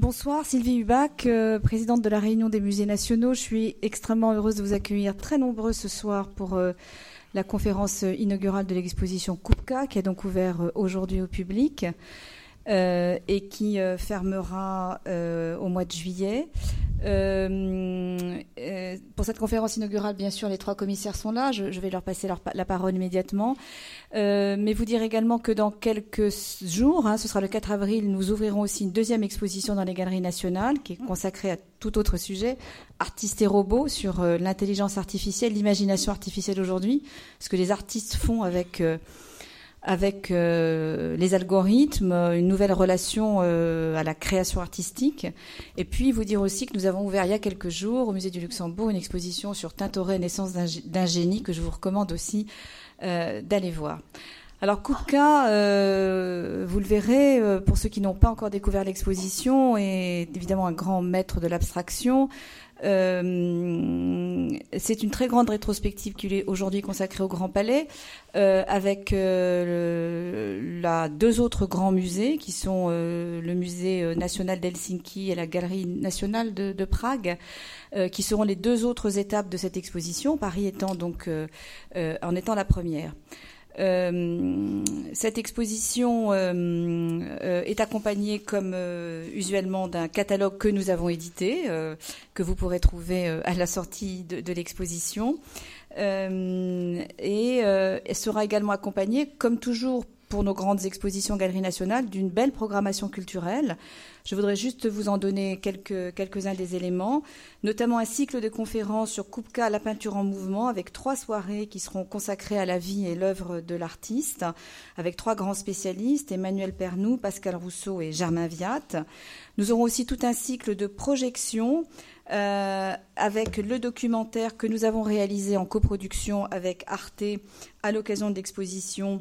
Bonsoir, Sylvie Hubac, euh, présidente de la Réunion des musées nationaux. Je suis extrêmement heureuse de vous accueillir très nombreux ce soir pour euh, la conférence inaugurale de l'exposition Kupka, qui a donc ouvert euh, aujourd'hui au public. Et qui fermera au mois de juillet. Pour cette conférence inaugurale, bien sûr, les trois commissaires sont là. Je, vais leur passer la parole immédiatement. mais vous dire également que dans quelques jours, hein, ce sera le 4 avril, nous ouvrirons aussi une deuxième exposition dans les galeries nationales qui est consacrée à tout autre sujet, artistes et robots, sur l'intelligence artificielle, l'imagination artificielle aujourd'hui, ce que les artistes font avec avec euh, les algorithmes, une nouvelle relation euh, à la création artistique. Et puis vous dire aussi que nous avons ouvert il y a quelques jours au Musée du Luxembourg une exposition sur Tintoret, naissance d'un génie, que je vous recommande aussi euh, d'aller voir. Alors Kupka, vous le verrez, pour ceux qui n'ont pas encore découvert l'exposition, est évidemment un grand maître de l'abstraction. Euh, c'est une très grande rétrospective qui est aujourd'hui consacrée au Grand Palais, euh, avec euh, deux autres grands musées qui sont le musée national d'Helsinki et la galerie nationale de, de Prague, qui seront les deux autres étapes de cette exposition. Paris étant donc en étant la première. Euh, cette exposition euh, euh, est accompagnée, comme usuellement, d'un catalogue que nous avons édité, que vous pourrez trouver à la sortie de, de l'exposition. et elle sera également accompagnée, comme toujours pour nos grandes expositions Galerie Nationale, d'une belle programmation culturelle je voudrais juste vous en donner quelques, quelques-uns des éléments, notamment un cycle de conférences sur Kupka, la peinture en mouvement, avec trois soirées qui seront consacrées à la vie et l'œuvre de l'artiste, avec trois grands spécialistes, Emmanuel Pernou, Pascal Rousseau et Germain Viat. Nous aurons aussi tout un cycle de projections euh, avec le documentaire que nous avons réalisé en coproduction avec Arte à l'occasion de l'exposition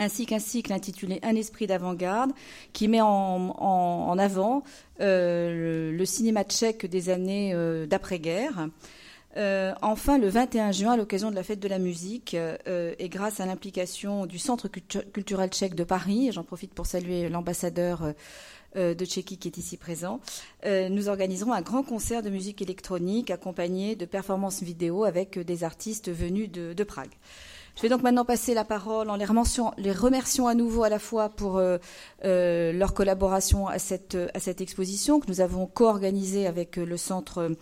ainsi qu'un cycle intitulé Un esprit d'avant-garde, qui met en, avant euh, le, cinéma tchèque des années euh, d'après-guerre. Euh, enfin, le 21 juin, à l'occasion de la fête de la musique, et grâce à l'implication du Centre culturel tchèque de Paris, j'en profite pour saluer l'ambassadeur de Tchéquie qui est ici présent, nous organiserons un grand concert de musique électronique accompagné de performances vidéo avec des artistes venus de Prague. Je vais donc maintenant passer la parole en les remerciant, à nouveau à la fois pour euh, euh, leur collaboration à cette, à cette exposition que nous avons co-organisée avec euh, le centre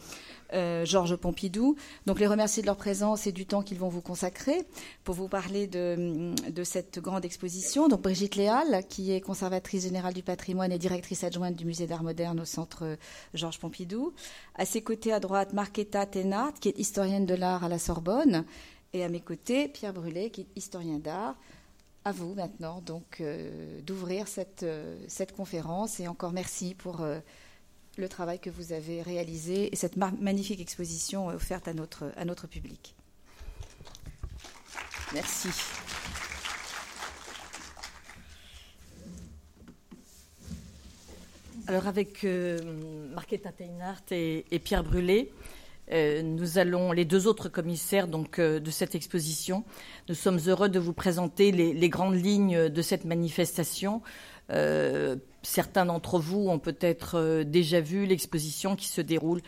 Georges Pompidou. Donc les remercier de leur présence et du temps qu'ils vont vous consacrer pour vous parler de, de, cette grande exposition. Donc Brigitte Léal, qui est conservatrice générale du patrimoine et directrice adjointe du musée d'art moderne au centre Georges Pompidou. À ses côtés à droite, Marquetta Thénard, qui est historienne de l'art à la Sorbonne et à mes côtés, Pierre Brûlé, qui est historien d'art. À vous maintenant donc euh, d'ouvrir cette, euh, cette conférence et encore merci pour euh, le travail que vous avez réalisé et cette magnifique exposition offerte à notre, à notre public. Merci. Alors avec Marquetta Teinart et, et Pierre Brûlé, euh, nous allons, les deux autres commissaires euh, de cette exposition, nous sommes heureux de vous présenter les, grandes lignes de cette manifestation. Euh, certains d'entre vous ont peut-être déjà vu l'exposition qui se déroule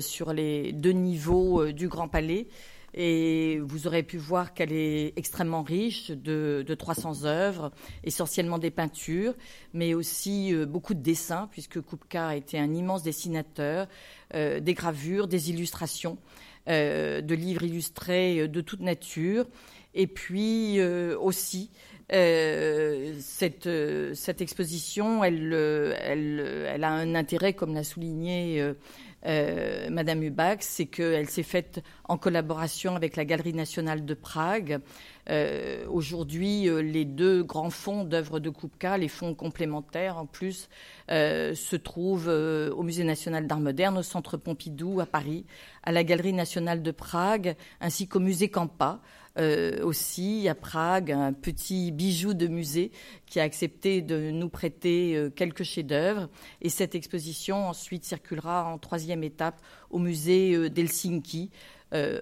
sur les deux niveaux du Grand Palais. Et vous aurez pu voir qu'elle est extrêmement riche de, de, 300 œuvres, essentiellement des peintures, mais aussi beaucoup de dessins, puisque Kupka a été un immense dessinateur, euh, des gravures, des illustrations, euh, de livres illustrés euh, de toute nature. Et puis aussi, cette, exposition, elle, a un intérêt, comme l'a souligné Madame Hubac, c'est qu'elle s'est faite en collaboration avec la Galerie nationale de Prague. Euh, aujourd'hui, euh, les deux grands fonds d'œuvres de Kupka, les fonds complémentaires en plus, euh, se trouvent au Musée national d'art moderne, au Centre Pompidou à Paris, à la Galerie nationale de Prague, ainsi qu'au Musée Campa. Aussi à Prague, un petit bijou de musée qui a accepté de nous prêter quelques chefs-d'œuvre. Et cette exposition ensuite circulera en troisième étape au musée d'Helsinki,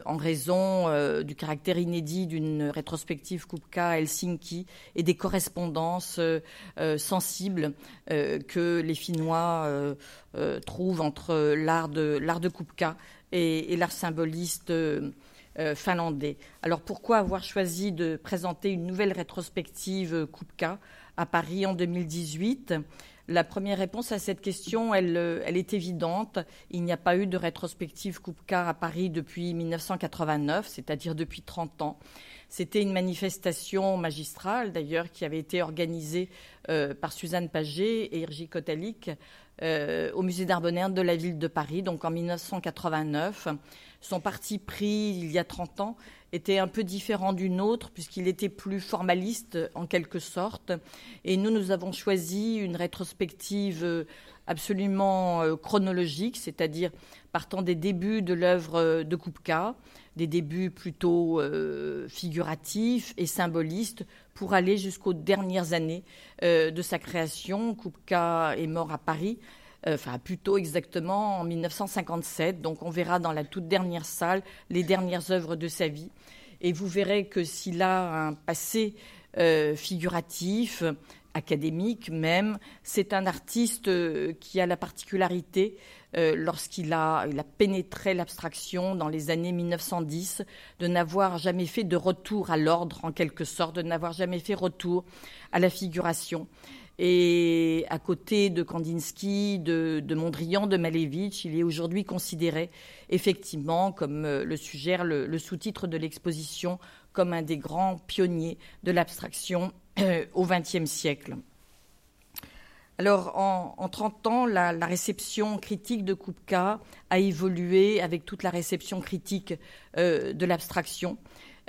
en raison du caractère inédit d'une rétrospective Kupka à Helsinki et des correspondances sensibles que les Finnois trouvent entre l'art de, de Kupka et l'art symboliste finlandais. Alors pourquoi avoir choisi de présenter une nouvelle rétrospective Kupka à Paris en 2018 la première réponse à cette question, elle, elle est évidente. Il n'y a pas eu de rétrospective Kupka à Paris depuis 1989, c'est-à-dire depuis 30 ans. C'était une manifestation magistrale, d'ailleurs, qui avait été organisée euh, par Suzanne Paget et Irgi Kotalik euh, au musée d'art de la ville de Paris, donc en 1989. Son parti pris, il y a 30 ans, était un peu différent du nôtre, puisqu'il était plus formaliste en quelque sorte. Et nous, nous avons choisi une rétrospective euh, absolument chronologique, c'est-à-dire partant des débuts de l'œuvre de Kupka, des débuts plutôt figuratifs et symbolistes, pour aller jusqu'aux dernières années de sa création. Kupka est mort à Paris enfin plutôt exactement en 1957. Donc on verra dans la toute dernière salle les dernières œuvres de sa vie. Et vous verrez que s'il a un passé euh, figuratif, académique même, c'est un artiste euh, qui a la particularité, euh, lorsqu'il a, pénétré l'abstraction dans les années 1910, de n'avoir jamais fait de retour à l'ordre, en quelque sorte, de n'avoir jamais fait retour à la figuration. Et à côté de Kandinsky, de, Mondrian, de Malevich, il est aujourd'hui considéré effectivement, comme euh, le suggère le, sous-titre de l'exposition, comme un des grands pionniers de l'abstraction euh, au XXe siècle. Alors, en, 30 ans, la, réception critique de Kupka a évolué avec toute la réception critique euh, de l'abstraction.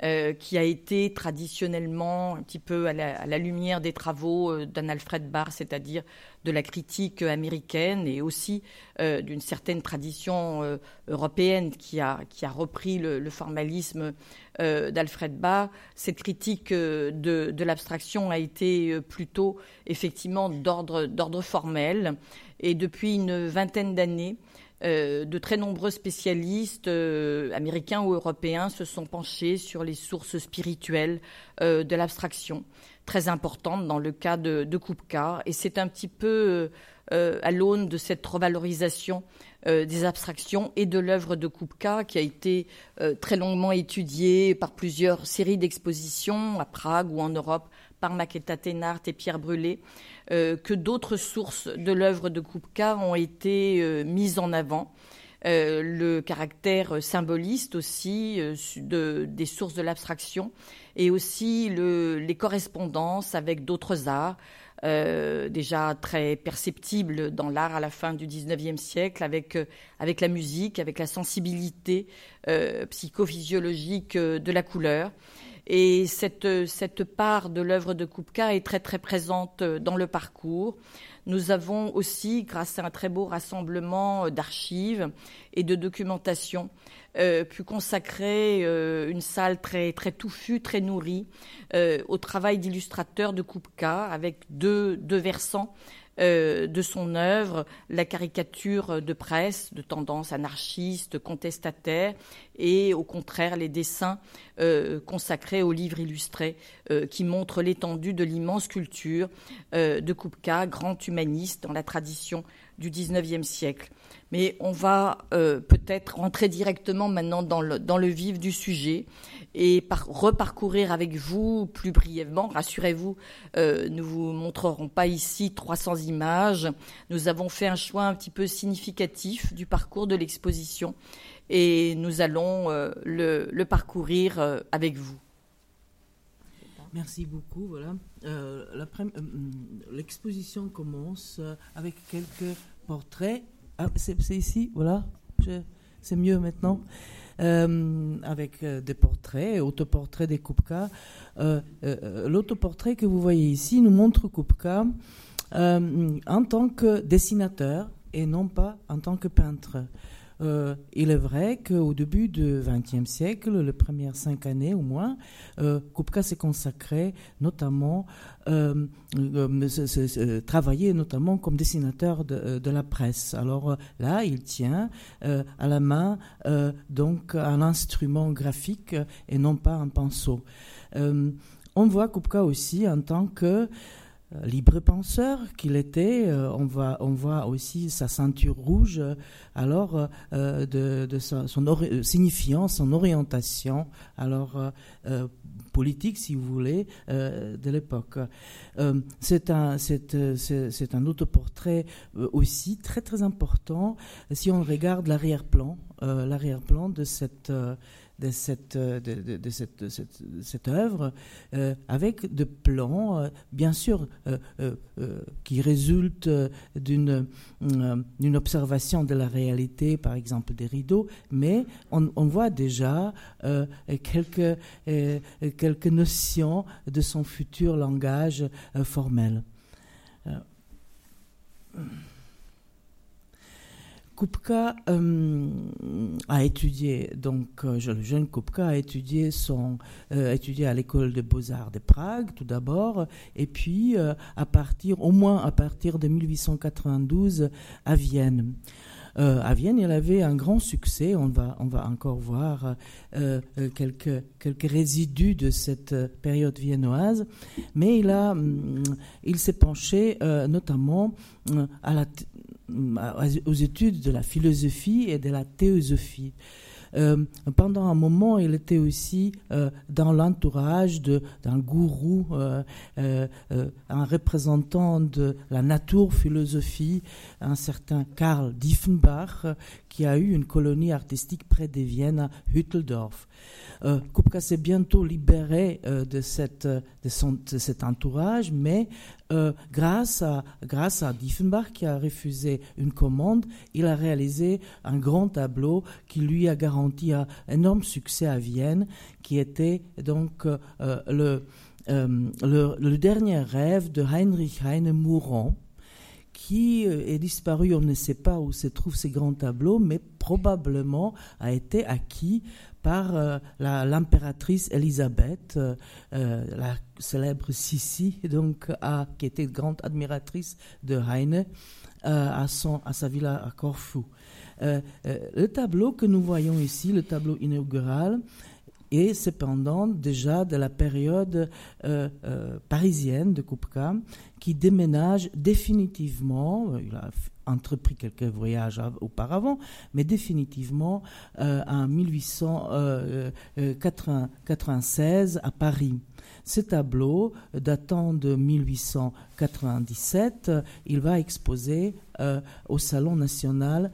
Euh, qui a été traditionnellement un petit peu à la, lumière des travaux euh, d'un Alfred Barr, c'est-à-dire de la critique américaine et aussi euh, d'une certaine tradition européenne qui a, qui a repris le, formalisme d'Alfred Barr. Cette critique de, de l'abstraction a été plutôt effectivement d'ordre formel et depuis une vingtaine d'années, euh, de très nombreux spécialistes euh, américains ou européens se sont penchés sur les sources spirituelles euh, de l'abstraction, très importantes dans le cas de, de Kupka. Et c'est un petit peu à l'aune de cette revalorisation des abstractions et de l'œuvre de Kupka qui a été très longuement étudiée par plusieurs séries d'expositions à Prague ou en Europe par Maketa Thénard et Pierre Brûlé, euh, que d'autres sources de l'œuvre de Kupka ont été euh, mises en avant. Euh, le caractère symboliste aussi des sources de l'abstraction et aussi les correspondances avec d'autres arts, déjà très perceptibles dans l'art à la fin du XIXe siècle, avec, avec la musique, avec la sensibilité psychophysiologique de la couleur. Et cette, cette part de l'œuvre de Kupka est très très présente dans le parcours. Nous avons aussi, grâce à un très beau rassemblement d'archives et de documentation, euh, pu consacrer euh, une salle très, très touffue, très nourrie euh, au travail d'illustrateur de Kupka avec deux, deux versants euh, de son œuvre, la caricature de presse de tendance anarchiste, contestataire, et au contraire les dessins euh, consacrés aux livres illustrés euh, qui montrent l'étendue de l'immense culture de Kupka, grand humaniste dans la tradition du XIXe siècle. Mais on va peut-être rentrer directement maintenant dans le, dans le vif du sujet et reparcourir avec vous plus brièvement. Rassurez-vous, euh, nous vous montrerons pas ici 300 images. Nous avons fait un choix un petit peu significatif du parcours de l'exposition et nous allons euh, le, parcourir euh, avec vous. Merci beaucoup. Voilà, l'exposition commence avec quelques portraits. Ah, c'est ici, voilà. C'est mieux maintenant. Euh, avec euh, des portraits, autoportraits des Kupka. Euh, l'autoportrait que vous voyez ici nous montre Kupka en tant que dessinateur et non pas en tant que peintre. Euh, il est vrai qu'au début du XXe siècle, les premières cinq années au moins, euh, Kupka s'est consacré notamment, euh, travailler notamment comme dessinateur de, la presse. Alors là, il tient à la main donc un instrument graphique et non pas un pinceau. on voit Kupka aussi en tant que euh, libre penseur qu'il était. Euh, on, voit, on voit aussi sa ceinture rouge, euh, alors de, son signifiant son orientation, alors politique, si vous voulez, de l'époque. c'est un, c'est un autoportrait aussi très très important si on regarde l'arrière-plan, l'arrière-plan de cette de cette, euh, de, cette, cette, œuvre euh, avec de plans, euh, bien sûr, qui résultent d'une d'une observation de la réalité, par exemple des rideaux, mais on, on voit déjà quelques, quelques notions de son futur langage formel. Kupka euh, a étudié, donc euh, le jeune Kupka a étudié, son, euh, étudié à l'école des beaux-arts de Prague tout d'abord, et puis à partir, au moins à partir de 1892 à Vienne. À Vienne, il avait un grand succès. On va, on va encore voir quelques, quelques résidus de cette période viennoise. Mais il, hum, il s'est penché notamment la, aux études de la philosophie et de la théosophie. Euh, pendant un moment, il était aussi euh, dans l'entourage d'un gourou, euh, un représentant de la nature philosophie, un certain Karl Diefenbach, qui a eu une colonie artistique près de Vienne, à Hütteldorf. Euh, Kupka s'est bientôt libéré euh, de, cet entourage, mais euh, grâce, à, grâce Diefenbach qui a refusé une commande, il a réalisé un grand tableau qui lui a garanti un énorme succès à Vienne, qui était donc le, le, dernier rêve de Heinrich Heine mourant qui est disparu, on ne sait pas où se trouvent ces grands tableaux, mais probablement a été acquis par euh, l'impératrice Elisabeth, euh, euh, la célèbre Sissi, donc, qui était grande admiratrice de Heine, à, son, à sa villa à Corfou. le tableau que nous voyons ici, le tableau inaugural, est cependant déjà de la période parisienne de Kupka, qui déménage définitivement, il a entrepris quelques voyages auparavant, mais définitivement euh, en 1896 à Paris. Ce tableau, datant de 1897, il va exposer euh, au Salon national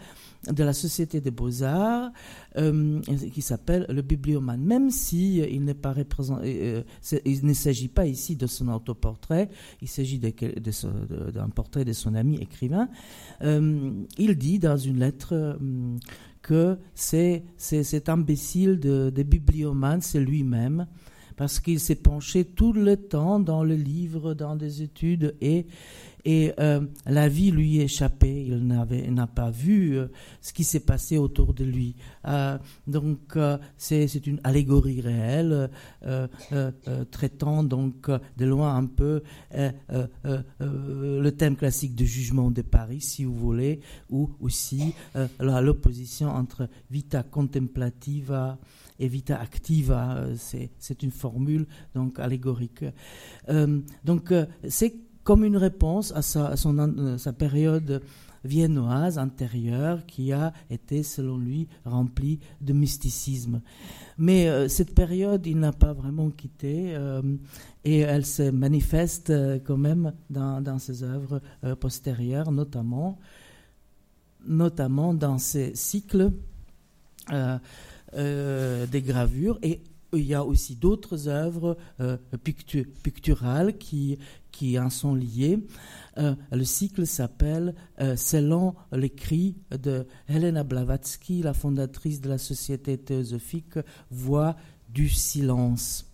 de la Société des Beaux-Arts, euh, qui s'appelle le bibliomane. Même si représenté, il ne s'agit pas ici de son autoportrait, il s'agit d'un portrait de son ami écrivain. il dit dans une lettre que c'est cet imbécile de, de bibliomane, c'est lui-même parce qu'il s'est penché tout le temps dans le livre, dans des études, et, et euh, la vie lui échappait. Il n'a pas vu euh, ce qui s'est passé autour de lui. Euh, donc c'est une allégorie réelle, traitant donc de loin un peu le thème classique du jugement de Paris, si vous voulez, ou aussi l'opposition entre vita contemplativa et vita activa, c'est une formule donc allégorique. Donc c'est comme une réponse à sa, son, sa période viennoise antérieure qui a été, selon lui, remplie de mysticisme. Mais cette période, il n'a pas vraiment quitté et elle se manifeste quand même dans, ses œuvres postérieures, notamment, notamment dans ses cycles. Euh, des gravures et il y a aussi d'autres œuvres euh, picturales qui, qui en sont liées. Euh, le cycle s'appelle Selon les cris de Helena Blavatsky, la fondatrice de la Société théosophique Voix du silence.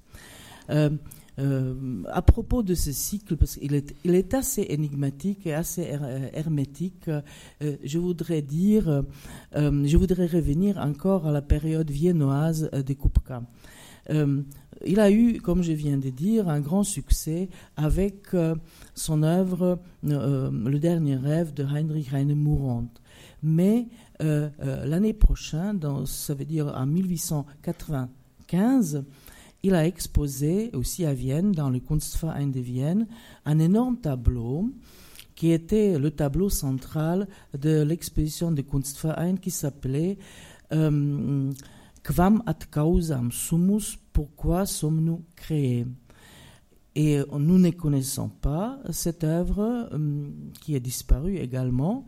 à propos de ce cycle, parce qu'il est, il est assez énigmatique et assez hermétique, je voudrais dire, je voudrais revenir encore à la période viennoise de Kupka. Il a eu, comme je viens de dire, un grand succès avec son œuvre Le dernier rêve de Heinrich Heine Mourant. Mais euh, euh, l'année prochaine, ça veut dire en 1895, il a exposé aussi à Vienne, dans le Kunstverein de Vienne, un énorme tableau qui était le tableau central de l'exposition de Kunstverein qui s'appelait euh, Quam ad causam sumus, pourquoi sommes-nous créés? Et nous ne connaissons pas cette œuvre qui est disparue également,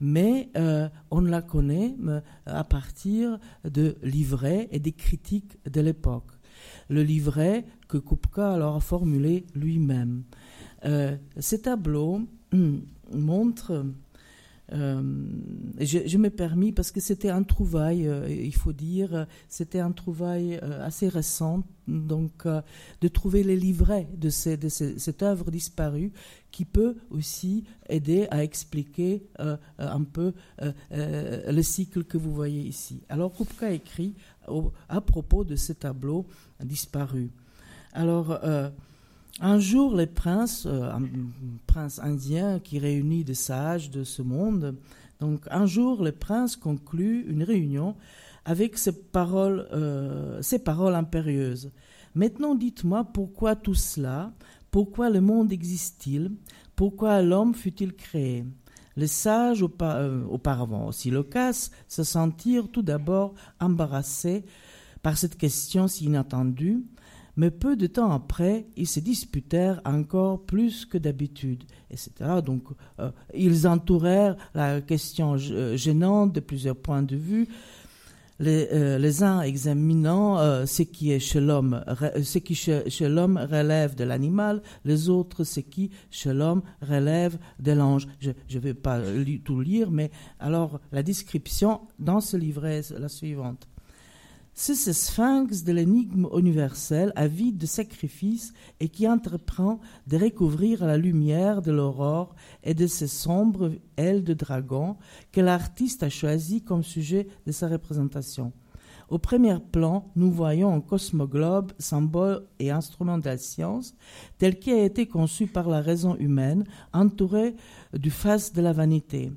mais euh, on la connaît euh, à partir de livrets et des critiques de l'époque. Le livret que Kupka alors a formulé lui-même. Euh, ces tableaux montrent euh, je, je me permis, parce que c'était un trouvaille, euh, il faut dire, c'était un trouvaille euh, assez récent, donc de trouver les livrets de, cette œuvre disparue qui peut aussi aider à expliquer un peu le cycle que vous voyez ici. Alors Kupka écrit à propos de ce tableau disparu. Alors, un jour, les princes, euh, un prince indien qui réunit des sages de ce monde, donc un jour, les princes concluent une réunion avec ces paroles, euh, ces paroles impérieuses. Maintenant, dites-moi pourquoi tout cela, pourquoi le monde existe-t-il, pourquoi l'homme fut-il créé? Les sages, euh, auparavant aussi loquaces, se sentirent tout d'abord embarrassés par cette question si inattendue, mais peu de temps après, ils se disputèrent encore plus que d'habitude, etc. Donc, euh, ils entourèrent la question euh, gênante de plusieurs points de vue, les, euh, uns examinant ce qui est chez l'homme, ce qui chez, l'homme relève de l'animal, les autres ce qui chez l'homme relève de l'ange. Je ne vais pas tout lire, mais alors la description dans ce livret est la suivante. C'est ce sphinx de l'énigme universelle, avide de sacrifice et qui entreprend de recouvrir la lumière de l'aurore et de ses sombres ailes de dragon que l'artiste a choisi comme sujet de sa représentation. Au premier plan, nous voyons un cosmoglobe, symbole et instrument de la science, tel qu'il a été conçu par la raison humaine, entouré du face de la vanité.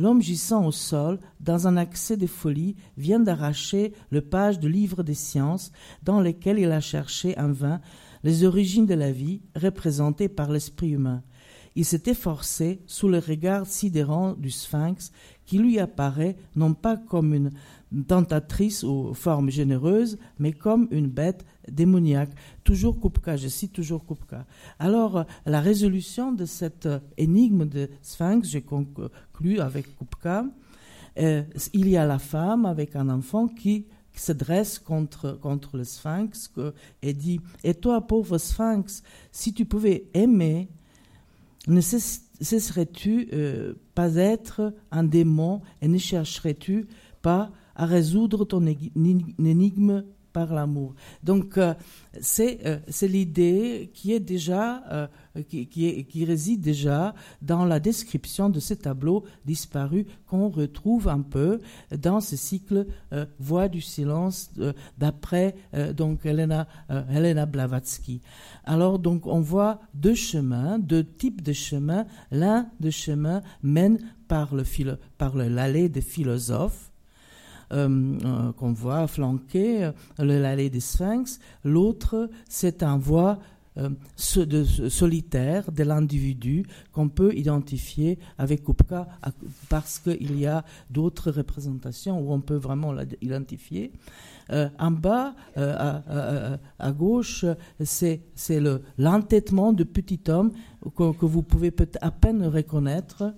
L'homme gisant au sol, dans un accès de folie, vient d'arracher le page du livre des sciences dans lequel il a cherché en vain les origines de la vie représentées par l'esprit humain. Il s'est efforcé, sous le regard sidérant du sphinx, qui lui apparaît non pas comme une tentatrice aux formes généreuses, mais comme une bête démoniaque. Toujours Kupka, je cite toujours Kupka. Alors, la résolution de cette énigme de Sphinx, j'ai conclu avec Kupka, euh, il y a la femme avec un enfant qui se dresse contre, contre le sphinx et dit Et toi, pauvre sphinx, si tu pouvais aimer, ne cesserais-tu euh, pas être un démon et ne chercherais-tu pas à résoudre ton énigme par l'amour. Donc euh, euh, c'est l'idée qui est déjà euh, qui, qui, réside déjà dans la description de ce tableau disparu qu'on retrouve un peu dans ce cycle Voix du silence d'après donc Helena, Helena Blavatsky. Alors donc on voit deux chemins, deux types de chemins. L'un de chemin mène par le par l'allée des philosophes euh, euh, qu'on voit flanquer euh, l'allée des Sphinx. L'autre, c'est un voie solitaire de l'individu qu'on peut identifier avec Kupka parce qu'il y a d'autres représentations où on peut vraiment l'identifier. en bas, à, gauche, c'est l'entêtement de petit homme que, que vous pouvez peut à peine reconnaître.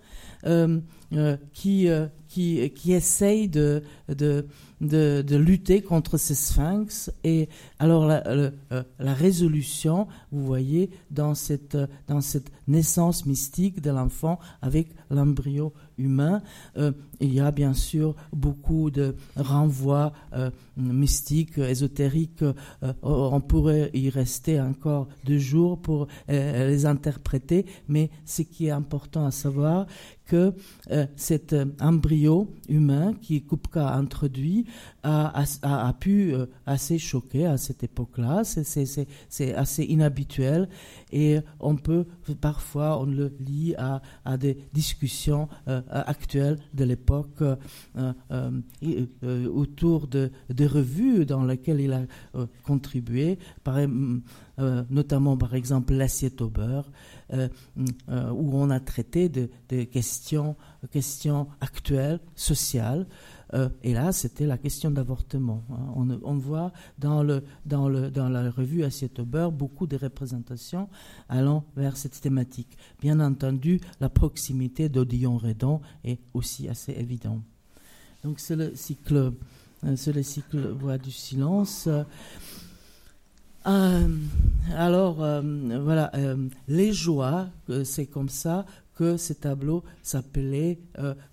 Euh, qui, euh, qui, qui essaye de, de, de, lutter contre ces sphinx. Et alors la, euh, la, résolution, vous voyez, dans cette, dans cette naissance mystique de l'enfant avec l'embryo humain. il y a bien sûr beaucoup de renvois mystiques, ésotériques. on pourrait y rester encore deux jours pour les interpréter, mais ce qui est important à savoir, que euh, cet euh, humain qui Kupka a introduit a, a, pu euh, assez choquer à cette époque-là. C'est assez inhabituel et on peut parfois, on le lit à, à des discussions actuelles de l'époque autour de, de, revues dans lesquelles il a contribué, par, notamment par exemple L'assiette au beurre. Euh, euh, où on a traité de, questions, actuelles, sociales. Euh, et là, c'était la question d'avortement. Hein. On, voit dans, la revue Assiette au beurre beaucoup de représentations allant vers cette thématique. Bien entendu, la proximité d'Odillon-Redon est aussi assez évidente. Donc c'est le cycle, c'est le cycle Voix du silence. Euh, alors, euh, voilà, euh, les joies, c'est comme ça que ces tableaux s'appelaient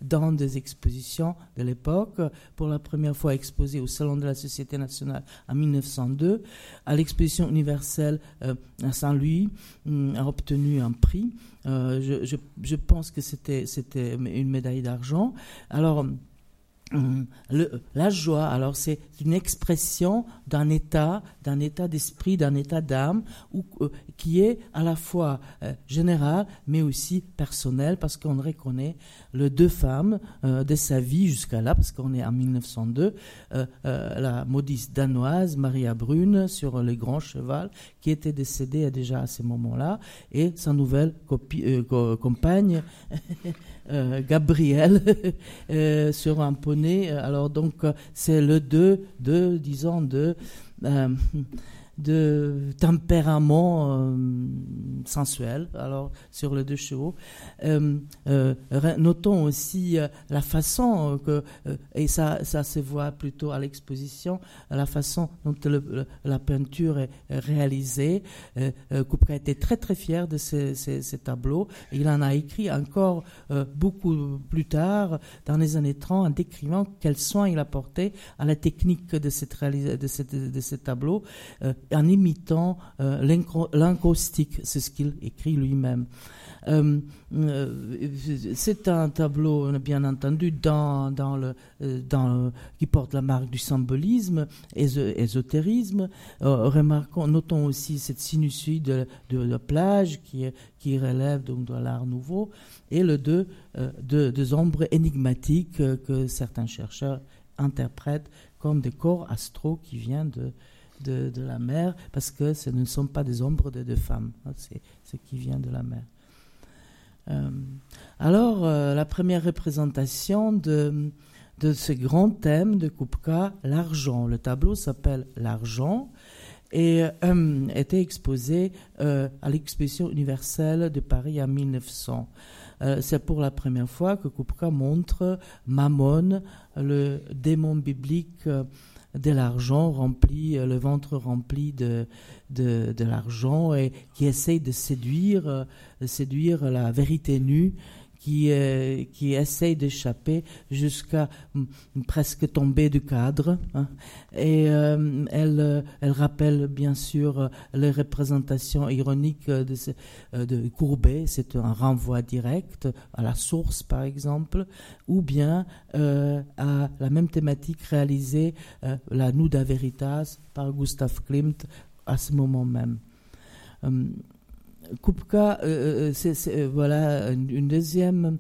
dans des expositions de l'époque. Pour la première fois exposé au Salon de la Société nationale en 1902, à l'exposition universelle à Saint-Louis, a obtenu un prix. Je, je, je, pense que c'était une médaille d'argent. Alors, le, la joie, alors c'est une expression d'un état, d'un état d'esprit, d'un état d'âme, euh, qui est à la fois euh, général, mais aussi personnel, parce qu'on reconnaît les deux femmes euh, de sa vie jusqu'à là, parce qu'on est en 1902, la modiste danoise Maria Brune sur le grand cheval, qui était décédée déjà à ce moment-là, et sa nouvelle compagne. Euh, Gabriel euh, sur un poney. Alors donc c'est le 2, de, disons, de de tempérament euh, sensuel, alors sur les deux chevaux. Euh, euh, notons aussi la façon que, et ça, ça se voit plutôt à l'exposition, la façon dont la peinture est réalisée. Kupka était très très fier de ces, tableaux. Il en a écrit encore beaucoup plus tard, dans les années 30, en décrivant quel soin il apportait à la technique de, cette de, de ces tableaux en imitant euh, l'encaustique, c'est ce qu'il écrit lui-même. Euh, euh, c'est un tableau, bien entendu, dans, qui porte la marque du symbolisme, ésotérisme. notons aussi cette sinusoïde de, la plage qui, qui relève donc de l'art nouveau, et le deux, de, deux ombres énigmatiques que certains chercheurs interprètent comme des corps astraux qui viennent de, de, la mer, parce que ce ne sont pas des ombres de, femmes, hein, c'est ce qui vient de la mer. Euh, alors, euh, la première représentation de, de ce grand thème de Kupka, l'argent. Le tableau s'appelle L'argent et euh, était exposé à l'exposition universelle de Paris en 1900. c'est pour la première fois que Kupka montre Mammon, le démon biblique de l'argent rempli, euh, le ventre rempli de, de, l'argent et qui essaye de séduire, euh, de séduire la vérité nue qui, euh, qui essaye d'échapper jusqu'à presque tomber du cadre. Hein. Et euh, elle, euh, elle rappelle bien sûr les représentations ironiques de, de Courbet, c'est un renvoi direct à la source par exemple, ou bien à la même thématique réalisée, la Nuda Veritas par Gustav Klimt à ce moment même. Kupka, euh, euh, euh, voilà une deuxième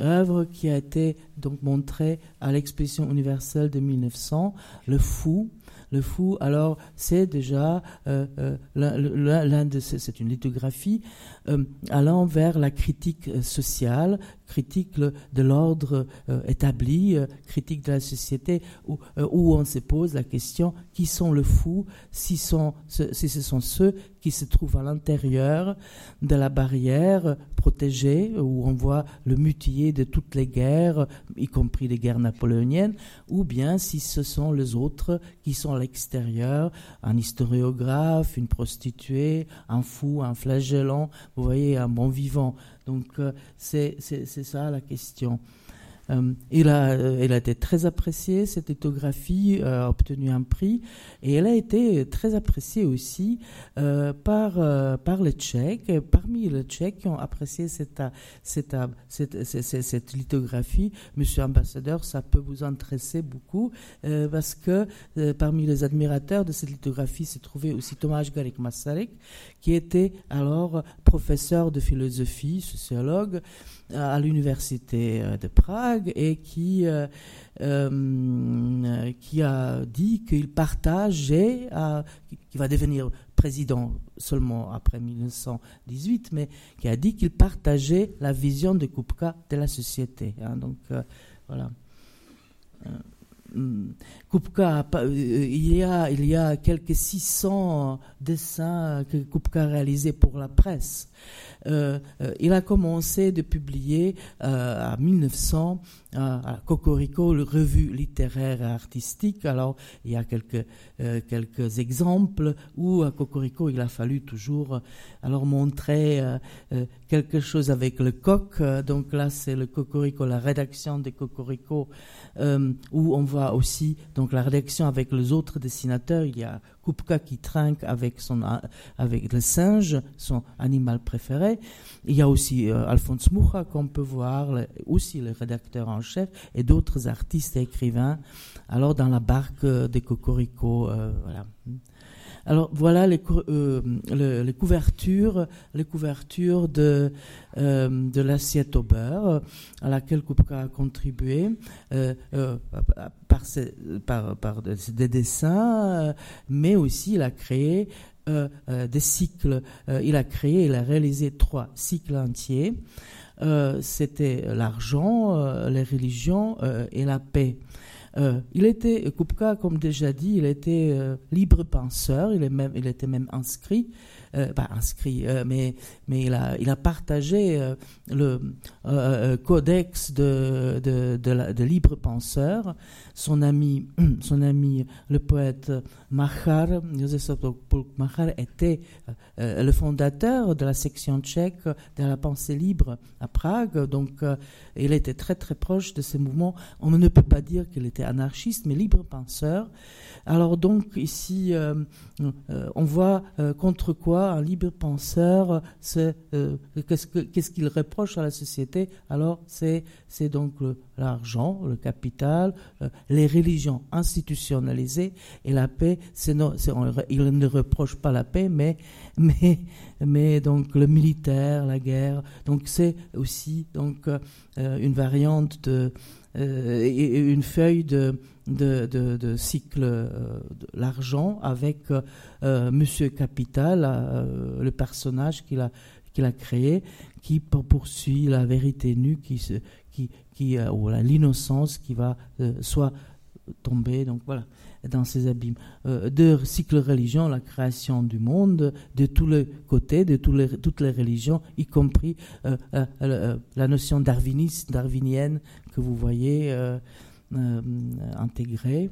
œuvre qui a été donc montrée à l'exposition universelle de 1900, Le Fou. Le Fou, alors c'est déjà l'un de c'est une lithographie allant vers la critique sociale, critique de l'ordre établi, critique de la société, où, où, on se pose la question qui sont le fou, si, ce sont ceux qui se trouve à l'intérieur de la barrière protégée où on voit le mutier de toutes les guerres, y compris les guerres napoléoniennes, ou bien si ce sont les autres qui sont à l'extérieur, un historiographe, une prostituée, un fou, un flagellant, vous voyez, un bon vivant. Donc c'est ça la question. Euh, il, a, euh, elle a été très appréciée, cette lithographie euh, a obtenu un prix, et elle a été très appréciée aussi par, les Tchèques. Parmi les Tchèques qui ont apprécié cette, lithographie, Monsieur Ambassadeur, ça peut vous intéresser beaucoup, parce que parmi les admirateurs de cette lithographie se trouvait aussi Tomáš Garik Masaryk, qui était alors professeur de philosophie, sociologue, à l'université de Prague et qui, euh, euh, qui a dit qu'il partageait, qui va devenir président seulement après 1918, mais qui a dit qu'il partageait la vision de Kupka de la société. Hein. donc euh, voilà. Kupka, il y a, il y a quelques 600 dessins que Kupka a réalisés pour la presse. Euh, euh, il a commencé de publier euh, à 1900 à Cocorico, le revue littéraire et artistique. Alors, il y a quelques, quelques exemples où à Cocorico, il a fallu toujours alors montrer quelque chose avec le coq. Donc là, c'est le Cocorico, la rédaction de Cocorico, où on voit aussi donc la rédaction avec les autres dessinateurs. Il y a Kupka qui trinque avec, son, avec le singe, son animal préféré. Il y a aussi euh, Alphonse Moucha qu'on peut voir, aussi le rédacteur en chef, et d'autres artistes et écrivains. Alors dans la barque des Cocorico, euh, voilà. Alors voilà les, euh, les, couvertures, les couvertures de, euh, de l'assiette au beurre à laquelle Kupka a contribué euh, par, par, par, des dessins, mais aussi il a créé des cycles. il a créé, il a réalisé trois cycles entiers. C'était l'argent, les religions et la paix. Euh, il était, Kupka, comme déjà dit, il était euh, libre penseur, il, est même, il était même inscrit euh, pas inscrit, mais, mais il, a, il a partagé le codex de, de, de, libre penseur. Son ami, son ami le poète Machar, Josef Machar, était le fondateur de la section tchèque de la pensée libre à Prague. Donc, il était très très proche de ces mouvements. On ne peut pas dire qu'il était anarchiste, mais libre penseur. Alors donc ici, on voit contre quoi un libre penseur, euh, qu'est-ce qu'il reproche à la société? Alors c'est donc l'argent, le, capital, euh, les religions institutionnalisées et la paix. il ne reproche pas la paix, mais mais donc le militaire, la guerre. Donc c'est aussi donc euh, une variante de une feuille de cycle euh, de l'argent avec euh, Monsieur Capital, euh, le personnage qu'il a, créé, qui poursuit la vérité nue, qui, qui ou l'innocence qui va soit tomber. Donc voilà dans ces abîmes. de cycle religion, la création du monde, de tous les côtés, de toutes les religions, y compris la notion darwiniste, darwinienne que vous voyez euh, intégré.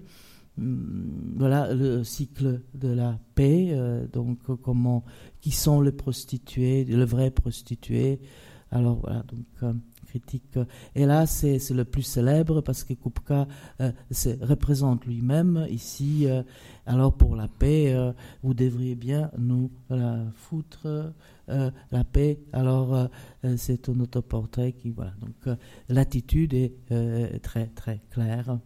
Hum, voilà le cycle de la paix, euh, donc comment, qui sont les prostituées, les vrais prostituées. Alors voilà, donc euh, critique. Et là, c'est le plus célèbre parce que Kupka se représente lui-même ici. alors pour la paix, vous devriez bien nous la foutre. la paix. Alors, c'est un autoportrait qui, voilà. Donc, l'attitude est très, très claire.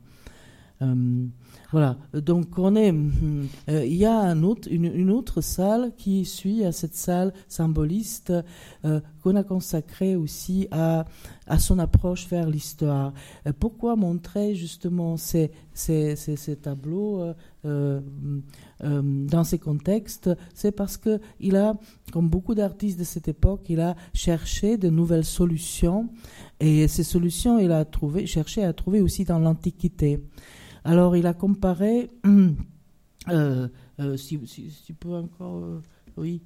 Euh, voilà, donc on est, euh, il y a une, autre salle qui suit à cette salle symboliste euh, qu'on a consacrée aussi à, à son approche vers l'histoire. pourquoi montrer justement ces, ces, ces, tableaux dans ces contextes? C'est parce que il a, comme beaucoup d'artistes de cette époque, il a cherché de nouvelles solutions et ces solutions, il a trouvé, cherché à trouver aussi dans l'Antiquité. Alors il a comparé, euh, euh, si, tu peux encore, euh, oui,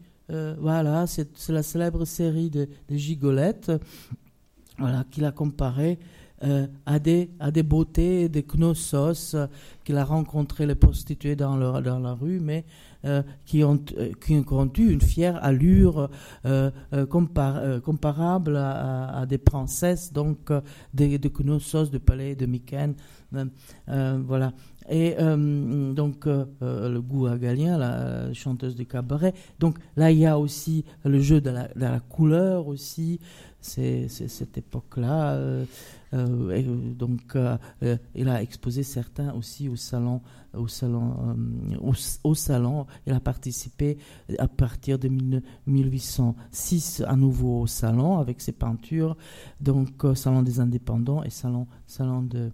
voilà, c'est la célèbre série de, de Gigolettes, voilà, qu'il a comparé à, des, à des beautés, des knossos qu'il a rencontré les prostituées dans, dans la rue, mais qui, ont, qui ont eu une fière allure comparable à, des princesses, donc de, de Knossos, de Palais de Myken. voilà. Et euh, donc, euh, euh, le goût à Galien, la chanteuse de cabaret. Donc là, il y a aussi le jeu de la, de la couleur aussi. C'est cette époque-là. Donc, il a exposé certains aussi au salon. Au salon, au, salon. Il a participé à partir de 1806 à nouveau au salon avec ses peintures. Donc, salon des indépendants et salon, salon de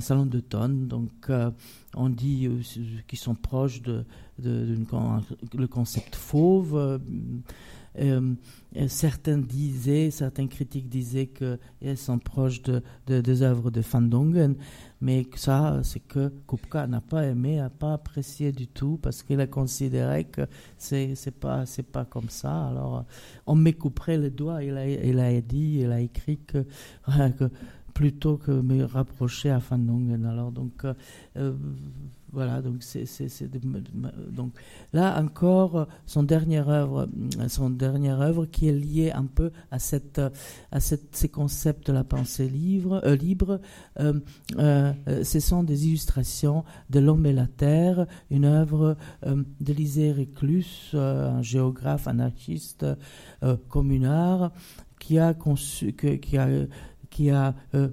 salon d'automne. Donc, euh, on dit euh, qu'ils sont proches de, le concept fauve. Euh, certains disaient, certains critiques disaient qu'elles sont proches de, des œuvres de Van Dongen, mais ça, c'est que Kupka n'a pas aimé, n'a pas apprécié du tout, parce qu'il a considéré que c'est c'est pas pas comme ça. Alors, on me couperait les doigts. Il a, il a dit, il a écrit que, plutôt que me rapprocher à Van Dongen. Alors donc euh, euh, voilà donc c'est là encore son dernière œuvre son dernière œuvre qui est liée un peu à cette à cette, ces concepts de la pensée libre euh, libre ce sont des illustrations de l'homme et la terre une œuvre d'Élisée Reclus un géographe anarchiste communard qui a conçu qui a qui a euh,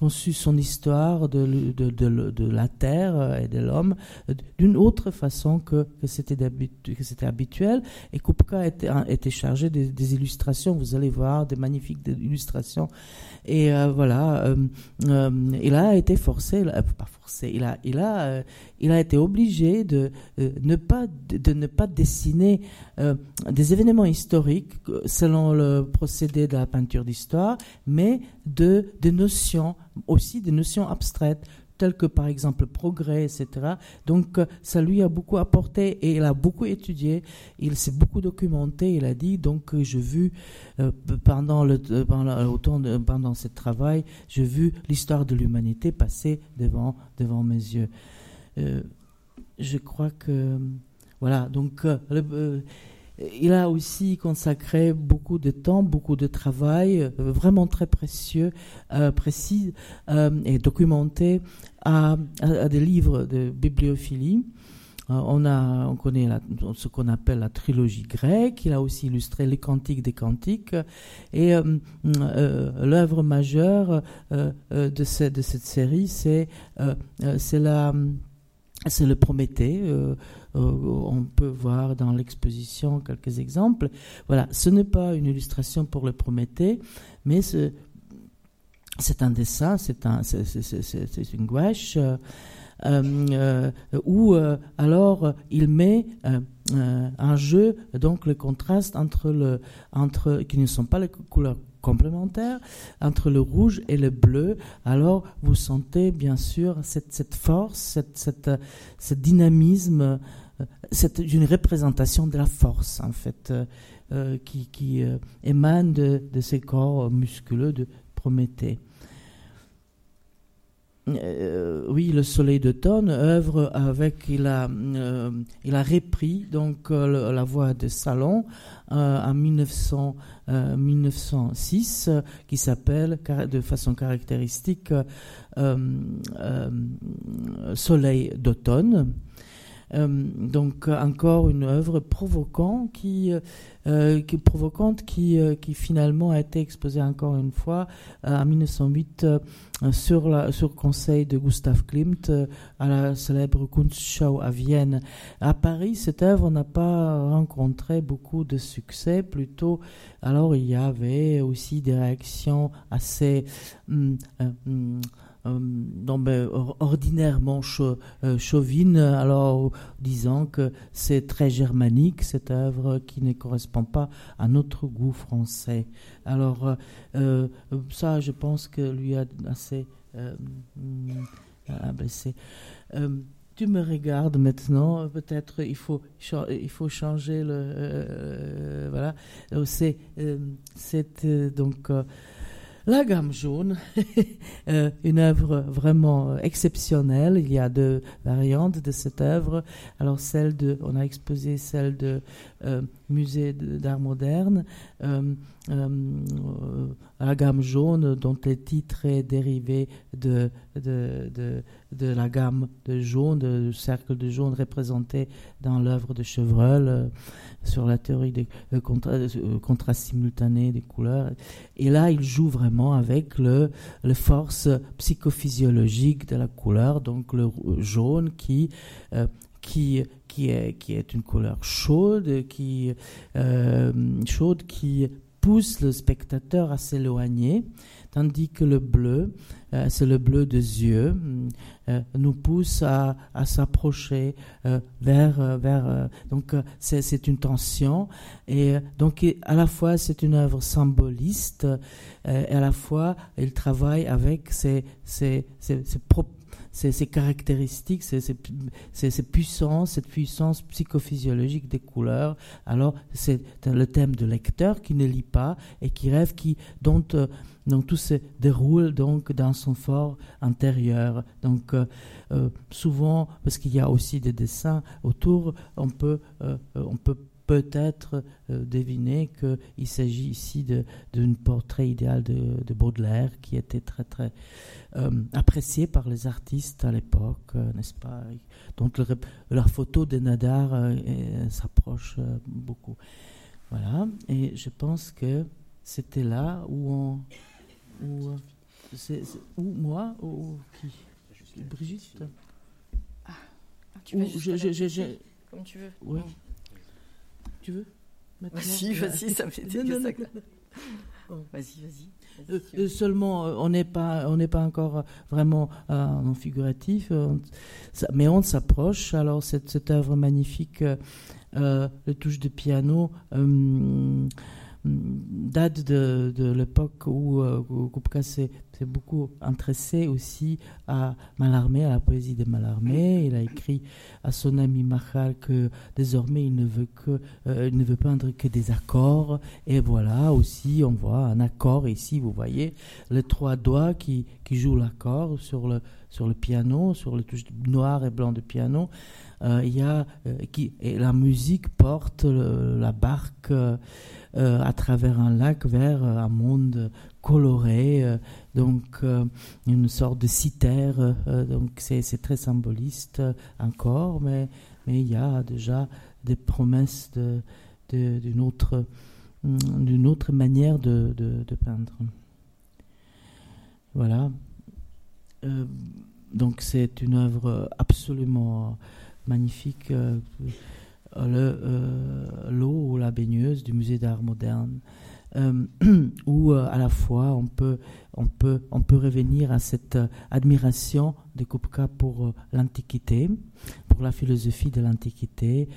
conçu son histoire de, de, de, la terre et de l'homme euh, d'une autre façon que, que c'était habituel. Et Kupka était, était chargé des, illustrations. Vous allez voir des magnifiques illustrations. Et euh, voilà, il a été forcé, pas forcé, il a, il a, été obligé de ne pas de, ne pas dessiner des événements historiques selon le procédé de la peinture d'histoire, mais aussi des notions abstraites, telles que par exemple progrès, etc. Donc euh, ça lui a beaucoup apporté et il a beaucoup étudié, il s'est beaucoup documenté, il a dit, donc euh, j'ai vu euh, pendant, le, pendant, pendant ce travail, j'ai vu l'histoire de l'humanité passer devant, devant mes yeux. je crois que, voilà, donc il a aussi consacré beaucoup de temps, beaucoup de travail, euh, vraiment très précieux, euh, précis euh, et documenté à, des livres de bibliophilie. on, a, on connaît ce qu'on appelle la trilogie grecque. Il a aussi illustré les Cantiques des Cantiques. Et l'œuvre majeure de, de cette série, c'est c'est le Prométhée. Euh, on peut voir dans l'exposition quelques exemples. Voilà, ce n'est pas une illustration pour le Prométhée, mais c'est un dessin, c'est un, une gouache. Euh, euh, où alors il met un jeu, donc le contraste entre, qui ne sont pas les couleurs complémentaires entre le rouge et le bleu. Alors vous sentez bien sûr cette, force, cette, ce dynamisme c'est une représentation de la force, en fait, euh, euh, qui, euh, émane de, ces corps musculeux de Prométhée. Oui, le Soleil d'automne œuvre avec, il a, il a repris donc la voix de Salon en 1900, 1906, qui s'appelle de façon caractéristique Soleil d'automne. Euh, donc encore une œuvre provoquante qui, euh, qui provocante qui, euh, qui finalement a été exposée encore une fois en 1908 sur, la, sur conseil de Gustav Klimt à la célèbre Kunstschau à Vienne. À Paris, cette œuvre n'a pas rencontré beaucoup de succès, plutôt alors il y avait aussi des réactions assez hum, hum, euh, ben, ordinairement euh, chauvine, alors disant que c'est très germanique cette œuvre qui ne correspond pas à notre goût français. Alors euh, ça, je pense que lui a assez abaissé. tu me regardes maintenant, peut-être il faut, il faut changer le. voilà. C'est donc. La gamme jaune, euh, une œuvre vraiment exceptionnelle. Il y a deux variantes de cette œuvre. Alors celle de, on a exposé celle de euh, musée d'art moderne, euh, la gamme jaune, dont le titre est dérivé de, de, de, la gamme de jaune, du cercle de jaune représenté dans l'œuvre de Chevreul sur la théorie des contrats simultanés des couleurs. Et là, il joue vraiment avec le, les forces psychophysiologiques de la couleur, donc le jaune qui, euh, qui, qui, est, qui est une couleur chaude, qui, euh, chaude qui pousse le spectateur à s'éloigner, tandis que le bleu, euh, c'est le bleu des yeux, euh, nous pousse à, à s'approcher vers, vers donc c'est une tension et donc à la fois c'est une œuvre symboliste et à la fois il travaille avec ses, ses, ses, ses propres ces, caractéristiques, ces, ces, puissances, cette puissance psychophysiologique des couleurs. Alors, c'est le thème de lecteur qui ne lit pas et qui rêve, qui, dont, euh, tout se déroule donc dans son fort intérieur. Donc, euh, euh, souvent, parce qu'il y a aussi des dessins autour, on peut peut-être deviner qu'il s'agit ici d'un portrait idéal de, de, Baudelaire qui était très très euh, apprécié par les artistes à l'époque, euh, n'est-ce pas? Dont la photo de Nadar euh, s'approche beaucoup. Voilà, et je pense que c'était là où on. Où, moi ou qui? Brigitte? Ah, tu veux je, Comme tu veux. Oui. Tu veux Vas-y, vas-y, ça me fait ça. Vas-y, vas-y. Euh, euh, seulement, euh, on n'est pas, on n'est pas encore vraiment en figuratif, mais on s'approche. Alors cette, cette œuvre magnifique, le touche de piano date de, l'époque où, où Kupka s'est beaucoup intéressé aussi à Mallarmé, à la poésie de Mallarmé. Il a écrit à son ami Machal que désormais il ne veut que euh, ne veut peindre que des accords. Et voilà aussi on voit un accord ici. Vous voyez les trois doigts qui, jouent l'accord sur le sur le piano, sur le touche noir et blanc de piano. Euh, y a euh, qui et la musique porte la barque à travers un lac vers un monde coloré donc euh, une sorte de cithère, euh, donc c'est très symboliste euh, encore, mais mais il y a déjà des promesses d'une de, autre mm, autre manière de, de, peindre. Voilà. donc c'est une œuvre absolument magnifique. L'eau ou la baigneuse du musée d'art moderne euh, où euh, à la fois on peut, on, peut, on peut revenir à cette euh, admiration de Kupka pour l'Antiquité, pour la philosophie de l'Antiquité,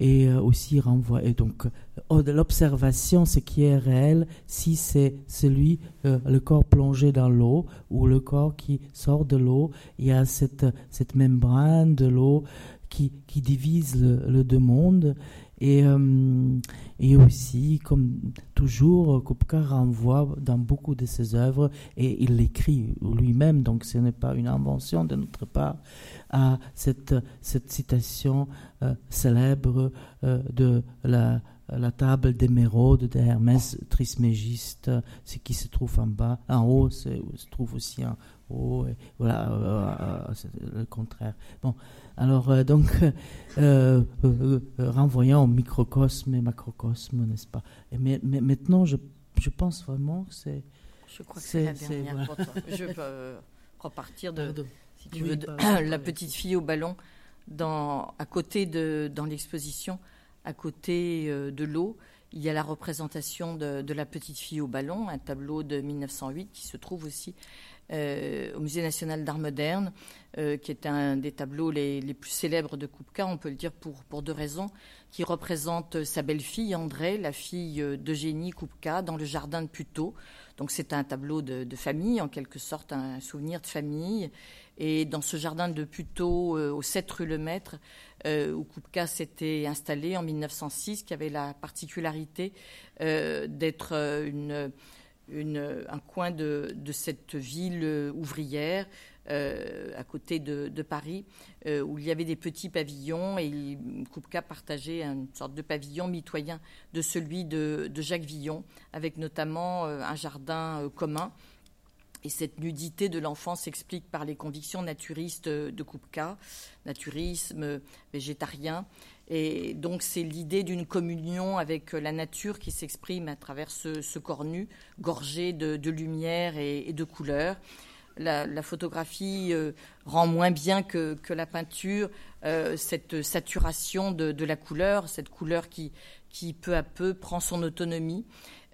et aussi renvoyer donc l'observation, ce qui est réel, si c'est celui, le corps plongé dans l'eau ou le corps qui sort de l'eau, il y a cette, cette membrane de l'eau qui, divise le, le deux mondes. Et, euh, et aussi, comme toujours, Kupka renvoie dans beaucoup de ses œuvres, et il l'écrit lui-même, donc ce n'est pas une invention de notre part, à cette, cette citation euh, célèbre euh, de la, la table d'émeraude de Hermès Trismégiste, ce qui se trouve en bas, en haut, se trouve aussi en haut, et voilà, c'est le contraire. Bon, alors, euh, donc, euh, euh, renvoyant au microcosme et macrocosme, n'est-ce pas? Mais, maintenant, je, je, pense vraiment que c'est. Je crois que c'est la dernière pour toi. Je peux repartir de, si tu veux, la petite fille au ballon dans, à côté de, dans l'exposition, à côté de l'eau. Il y a la représentation de, la petite fille au ballon, un tableau de 1908 qui se trouve aussi euh, au Musée national d'art moderne, euh, qui est un des tableaux les, plus célèbres de Kupka, on peut le dire pour, deux raisons, qui représente sa belle-fille, André, la fille d'Eugénie Kupka, dans le jardin de Puteaux. Donc c'est un tableau de, famille, en quelque sorte, un souvenir de famille. Et dans ce jardin de Puteaux, euh, au 7 rue Le Maître, où Kupka s'était installé en 1906, qui avait la particularité d'être une un coin de, cette ville ouvrière à côté de, Paris, où il y avait des petits pavillons et Kupka partageait une sorte de pavillon mitoyen de celui de, Jacques Villon, avec notamment un jardin commun et cette nudité de l'enfant s'explique par les convictions naturistes de Kupka, naturisme végétarien. Et donc c'est l'idée d'une communion avec la nature qui s'exprime à travers ce, corps nu, gorgé de, lumière et, de couleurs. La, photographie euh, rend moins bien que, la peinture euh, cette saturation de, la couleur, cette couleur qui, qui peu à peu prend son autonomie.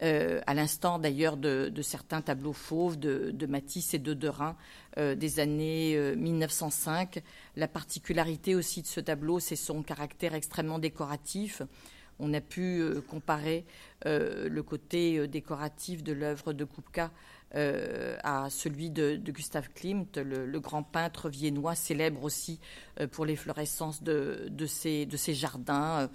Euh, à l'instant d'ailleurs de, certains tableaux fauves de, Matisse et de Derain euh, des années 1905. Euh, La particularité aussi de ce tableau, c'est son caractère extrêmement décoratif. On a pu comparer le côté décoratif de l'œuvre de Kupka à celui de, Gustave Klimt, le, grand peintre viennois, célèbre aussi pour l'efflorescence de, ses jardins.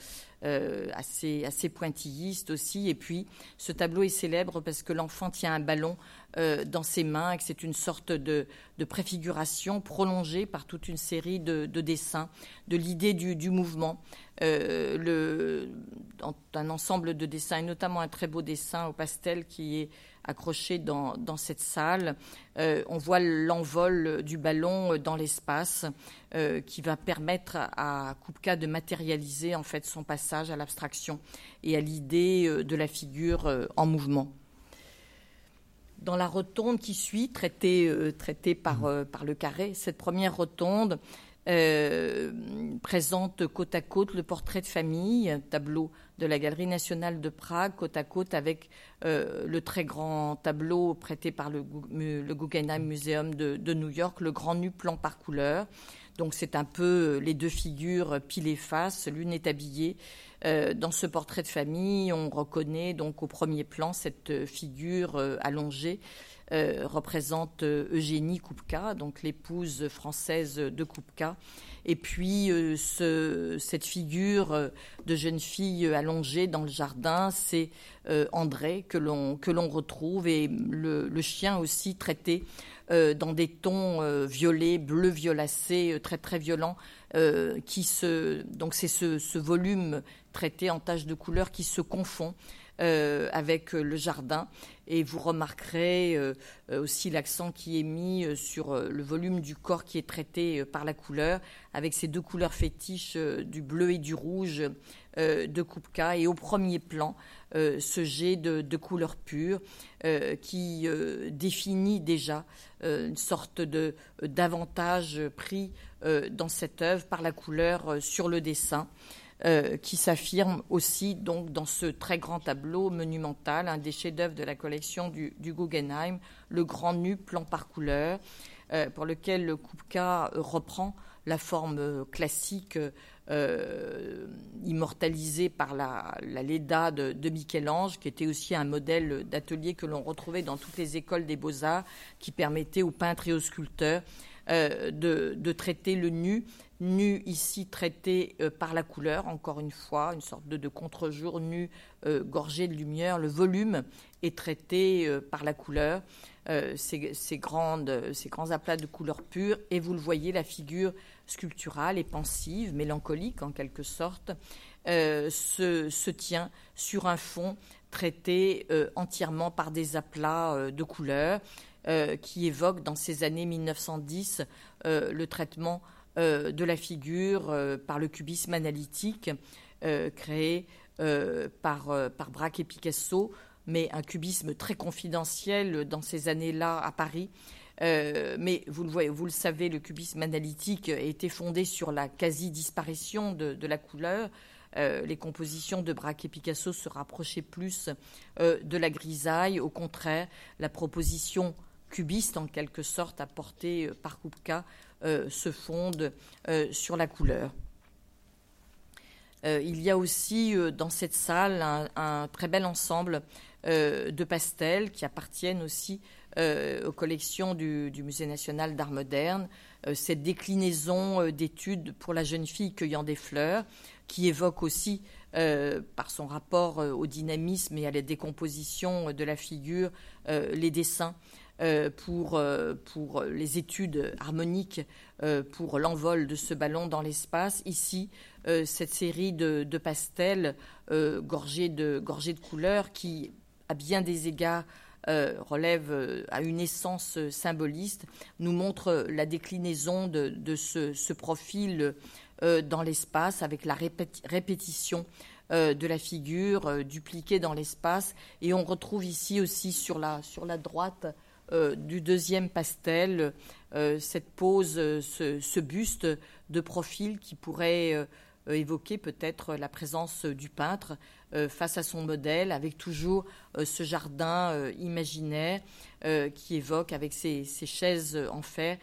Euh, assez, pointilliste aussi. Et puis, ce tableau est célèbre parce que l'enfant tient un ballon euh, dans ses mains et que c'est une sorte de, préfiguration prolongée par toute une série de, dessins, de l'idée du, mouvement. Euh, un ensemble de dessins, et notamment un très beau dessin au pastel qui est accroché dans, cette salle. Euh, on voit l'envol du ballon dans l'espace euh, qui va permettre à Kupka de matérialiser en fait son passage à l'abstraction et à l'idée euh, de la figure en mouvement. Dans la rotonde qui suit, traitée, traitée par, par le carré, cette première rotonde présente côte à côte le portrait de famille, un tableau de la Galerie nationale de Prague, côte à côte avec euh, le très grand tableau prêté par le, Guggenheim Museum de, New York, le grand nu plan par couleur. Donc c'est un peu euh, les deux figures pile et face, l'une est habillée. Euh, dans ce portrait de famille, on reconnaît donc au premier plan cette figure allongée représente Eugénie Kupka, donc l'épouse française de Kupka, et puis euh, cette figure euh, de jeune fille allongée dans le jardin, c'est euh, André que l'on retrouve et le, chien aussi traité dans des tons violets, bleu violacé, très très violents, qui donc c'est ce, ce, volume traité en taches de couleur qui se confond avec le jardin et vous remarquerez euh, euh, aussi l'accent qui est mis euh, sur le volume du corps qui est traité par la couleur, avec ces deux couleurs fétiches du bleu et du rouge de Kupka. Et au premier plan, ce jet de, couleur pure qui définit déjà une sorte de d'avantage pris dans cette œuvre par la couleur sur le dessin. Euh, qui s'affirme aussi donc dans ce très grand tableau monumental, un des chefs-d'œuvre de la collection du, Guggenheim, le grand nu plan par couleur, euh, pour lequel le Kupka reprend la forme classique euh, immortalisée par la, Leda de, de Michel-Ange, qui était aussi un modèle d'atelier que l'on retrouvait dans toutes les écoles des beaux-arts, qui permettait aux peintres et aux sculpteurs de, de, traiter le nu nu ici traité euh, par la couleur, encore une fois, une sorte de, contre-jour nu euh, gorgé de lumière. Le volume est traité euh, par la couleur, ces, grands aplats de couleur pure, et vous le voyez, la figure sculpturale et pensive, mélancolique en quelque sorte, se, se, tient sur un fond traité entièrement par des aplats de couleur qui évoquent dans ces années 1910 le traitement de la figure euh, par le cubisme analytique euh, créé par, par Braque et Picasso, mais un cubisme très confidentiel dans ces années-là à Paris. mais vous le, voyez, vous le savez, le cubisme analytique a été fondé sur la quasi-disparition de, la couleur. les compositions de Braque et Picasso se rapprochaient plus de la grisaille. Au contraire, la proposition cubiste, en quelque sorte, apportée par Kupka, euh, se fondent euh, sur la couleur. Euh, il y a aussi dans cette salle un, très bel ensemble de pastels qui appartiennent aussi aux collections du, Musée national d'art moderne, cette déclinaison d'études pour la jeune fille cueillant des fleurs, qui évoque aussi, par son rapport au dynamisme et à la décomposition de la figure, les dessins euh, pour, euh, pour les études harmoniques euh, pour l'envol de ce ballon dans l'espace. Ici, cette série de, pastels gorgés, de, gorgés de couleurs qui, à bien des égards, relève à une essence symboliste, nous montre la déclinaison de, de ce, profil dans l'espace avec la répétition de la figure dupliquée dans l'espace. Et on retrouve ici aussi sur la, sur la droite euh, du deuxième pastel, euh, cette pose, euh, ce, buste de profil qui pourrait évoquer peut-être la présence du peintre face à son modèle, avec toujours ce jardin imaginaire qui évoque, avec ses, chaises en fer,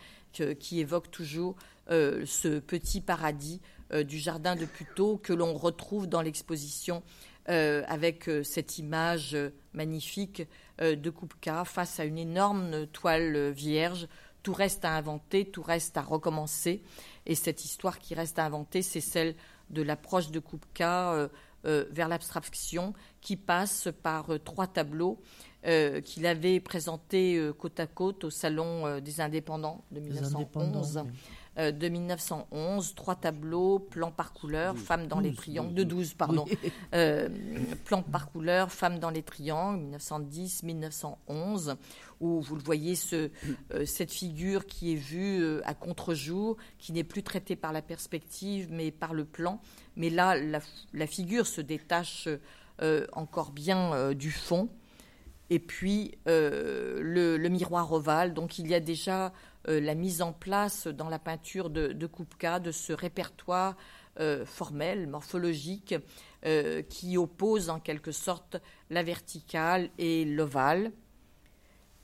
qui évoque toujours ce petit paradis du jardin de Puteaux que l'on retrouve dans l'exposition avec cette image magnifique euh, de Kupka face à une énorme toile vierge. Tout reste à inventer, tout reste à recommencer. Et cette histoire qui reste à inventer, c'est celle de l'approche de Kupka euh, euh, vers l'abstraction, qui passe par trois tableaux qu'il avait présentés côte à côte au Salon des Indépendants de 1911. Euh, de 1911, trois tableaux, plan par couleur, femmes dans les triangles, de 12, pardon, euh, plan par couleur, femmes dans les triangles, 1910-1911, où vous le voyez, ce, euh, cette figure qui est vue à contre-jour, qui n'est plus traitée par la perspective, mais par le plan. Mais là, la, figure se détache encore bien du fond. Et puis le, le, miroir ovale, donc il y a déjà euh, la mise en place dans la peinture de, de Kupka de ce répertoire euh, formel, morphologique, euh, qui oppose en quelque sorte la verticale et l'ovale,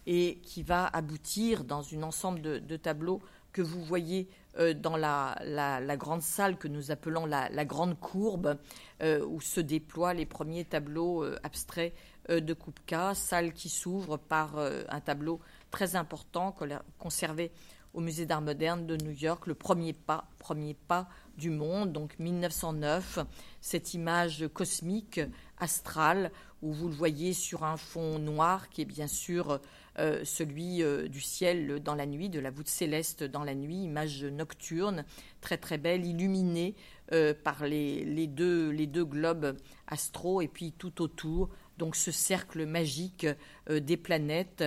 et qui va aboutir dans un ensemble de, tableaux que vous voyez dans la, grande salle que nous appelons la, grande courbe, où se déploient les premiers tableaux abstraits de Kupka, salle qui s'ouvre par un tableau très important conservé au Musée d'art moderne de New York, le premier pas, du monde, donc 1909, cette image cosmique, astrale, où vous le voyez sur un fond noir qui est bien sûr euh, celui euh, du ciel dans la nuit, de la voûte céleste dans la nuit, image nocturne, très très belle, illuminée euh, par les, les, deux, les deux globes astraux et puis tout autour, donc ce cercle magique des planètes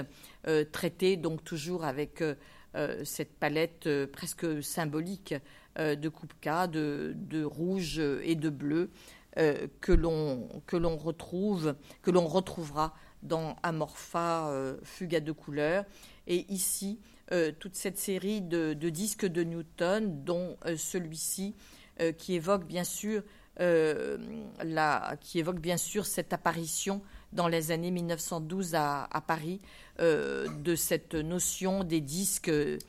euh, traité donc toujours avec euh, euh, cette palette presque symbolique de Kupka, de, rouge et de bleu que l'on que l'on retrouve que l'on retrouvera dans Amorpha Fuga de couleurs et ici toute cette série de, disques de Newton dont celui-ci qui évoque bien sûr la, qui évoque bien sûr cette apparition dans les années 1912 à, Paris euh, de cette notion des disques, euh,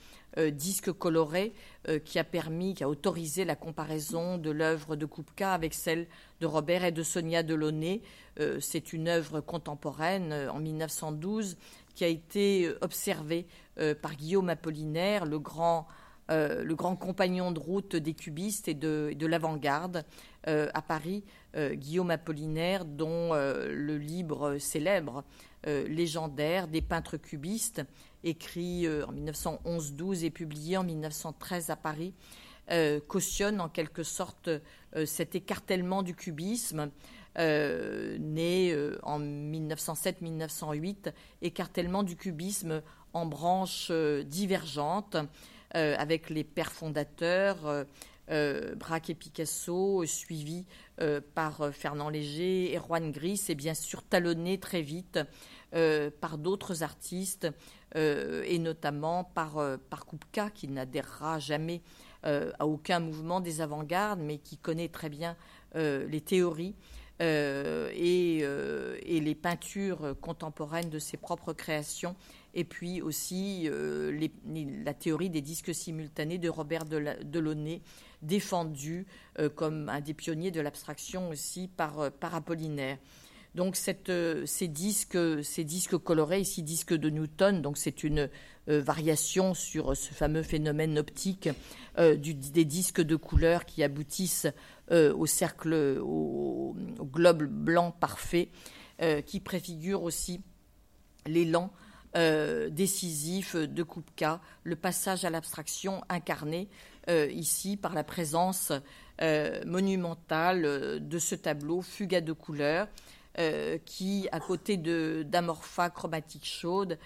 disques colorés euh, qui a permis, qui a autorisé la comparaison de l'œuvre de Kupka avec celle de Robert et de Sonia Delaunay. C'est une œuvre contemporaine en 1912 qui a été observée par Guillaume Apollinaire, le grand le grand compagnon de route des cubistes et de, de l'avant-garde à Paris, euh, Guillaume Apollinaire, dont euh, le livre célèbre, euh, légendaire, des peintres cubistes, écrit en 1911-12 et publié en 1913 à Paris, cautionne en quelque sorte cet écartèlement du cubisme. né en 1907-1908, écartèlement du cubisme en branches divergentes, avec les pères fondateurs, Braque et Picasso, euh, par euh, Fernand Léger, Erwan Gris, et bien sûr talonné très vite euh, par d'autres artistes, et notamment par, par Kupka, qui n'adhérera jamais à aucun mouvement des avant-gardes, mais qui connaît très bien les théories. et, et, les peintures contemporaines de ses propres créations, et puis aussi la théorie des disques simultanés de Robert Delaunay, défendu euh, comme un des pionniers de l'abstraction aussi par, euh, Apollinaire. Donc ces, disques, ces disques colorés, ici disques de Newton, donc c'est une variation sur ce fameux phénomène optique des disques de couleur qui aboutissent au cercle, au, globe blanc parfait, qui préfigure aussi l'élan euh, décisif de Kupka, le passage à l'abstraction incarné euh, ici par la présence euh, monumentale de ce tableau Fuga de couleurs qui, à côté d'Amorpha chromatique chaude,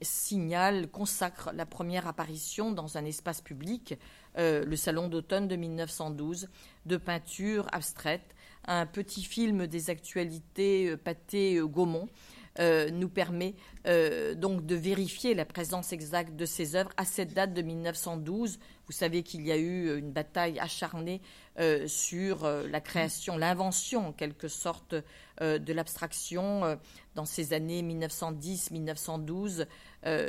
signale, consacre la première apparition dans un espace public, le Salon d'automne de 1912, de peinture abstraite, un petit film des actualités pâté Gaumont, euh, nous permet euh, donc de vérifier la présence exacte de ces œuvres à cette date de 1912. Vous savez qu'il y a eu une bataille acharnée euh, sur la création, l'invention en quelque sorte de l'abstraction dans ces années 1910-1912.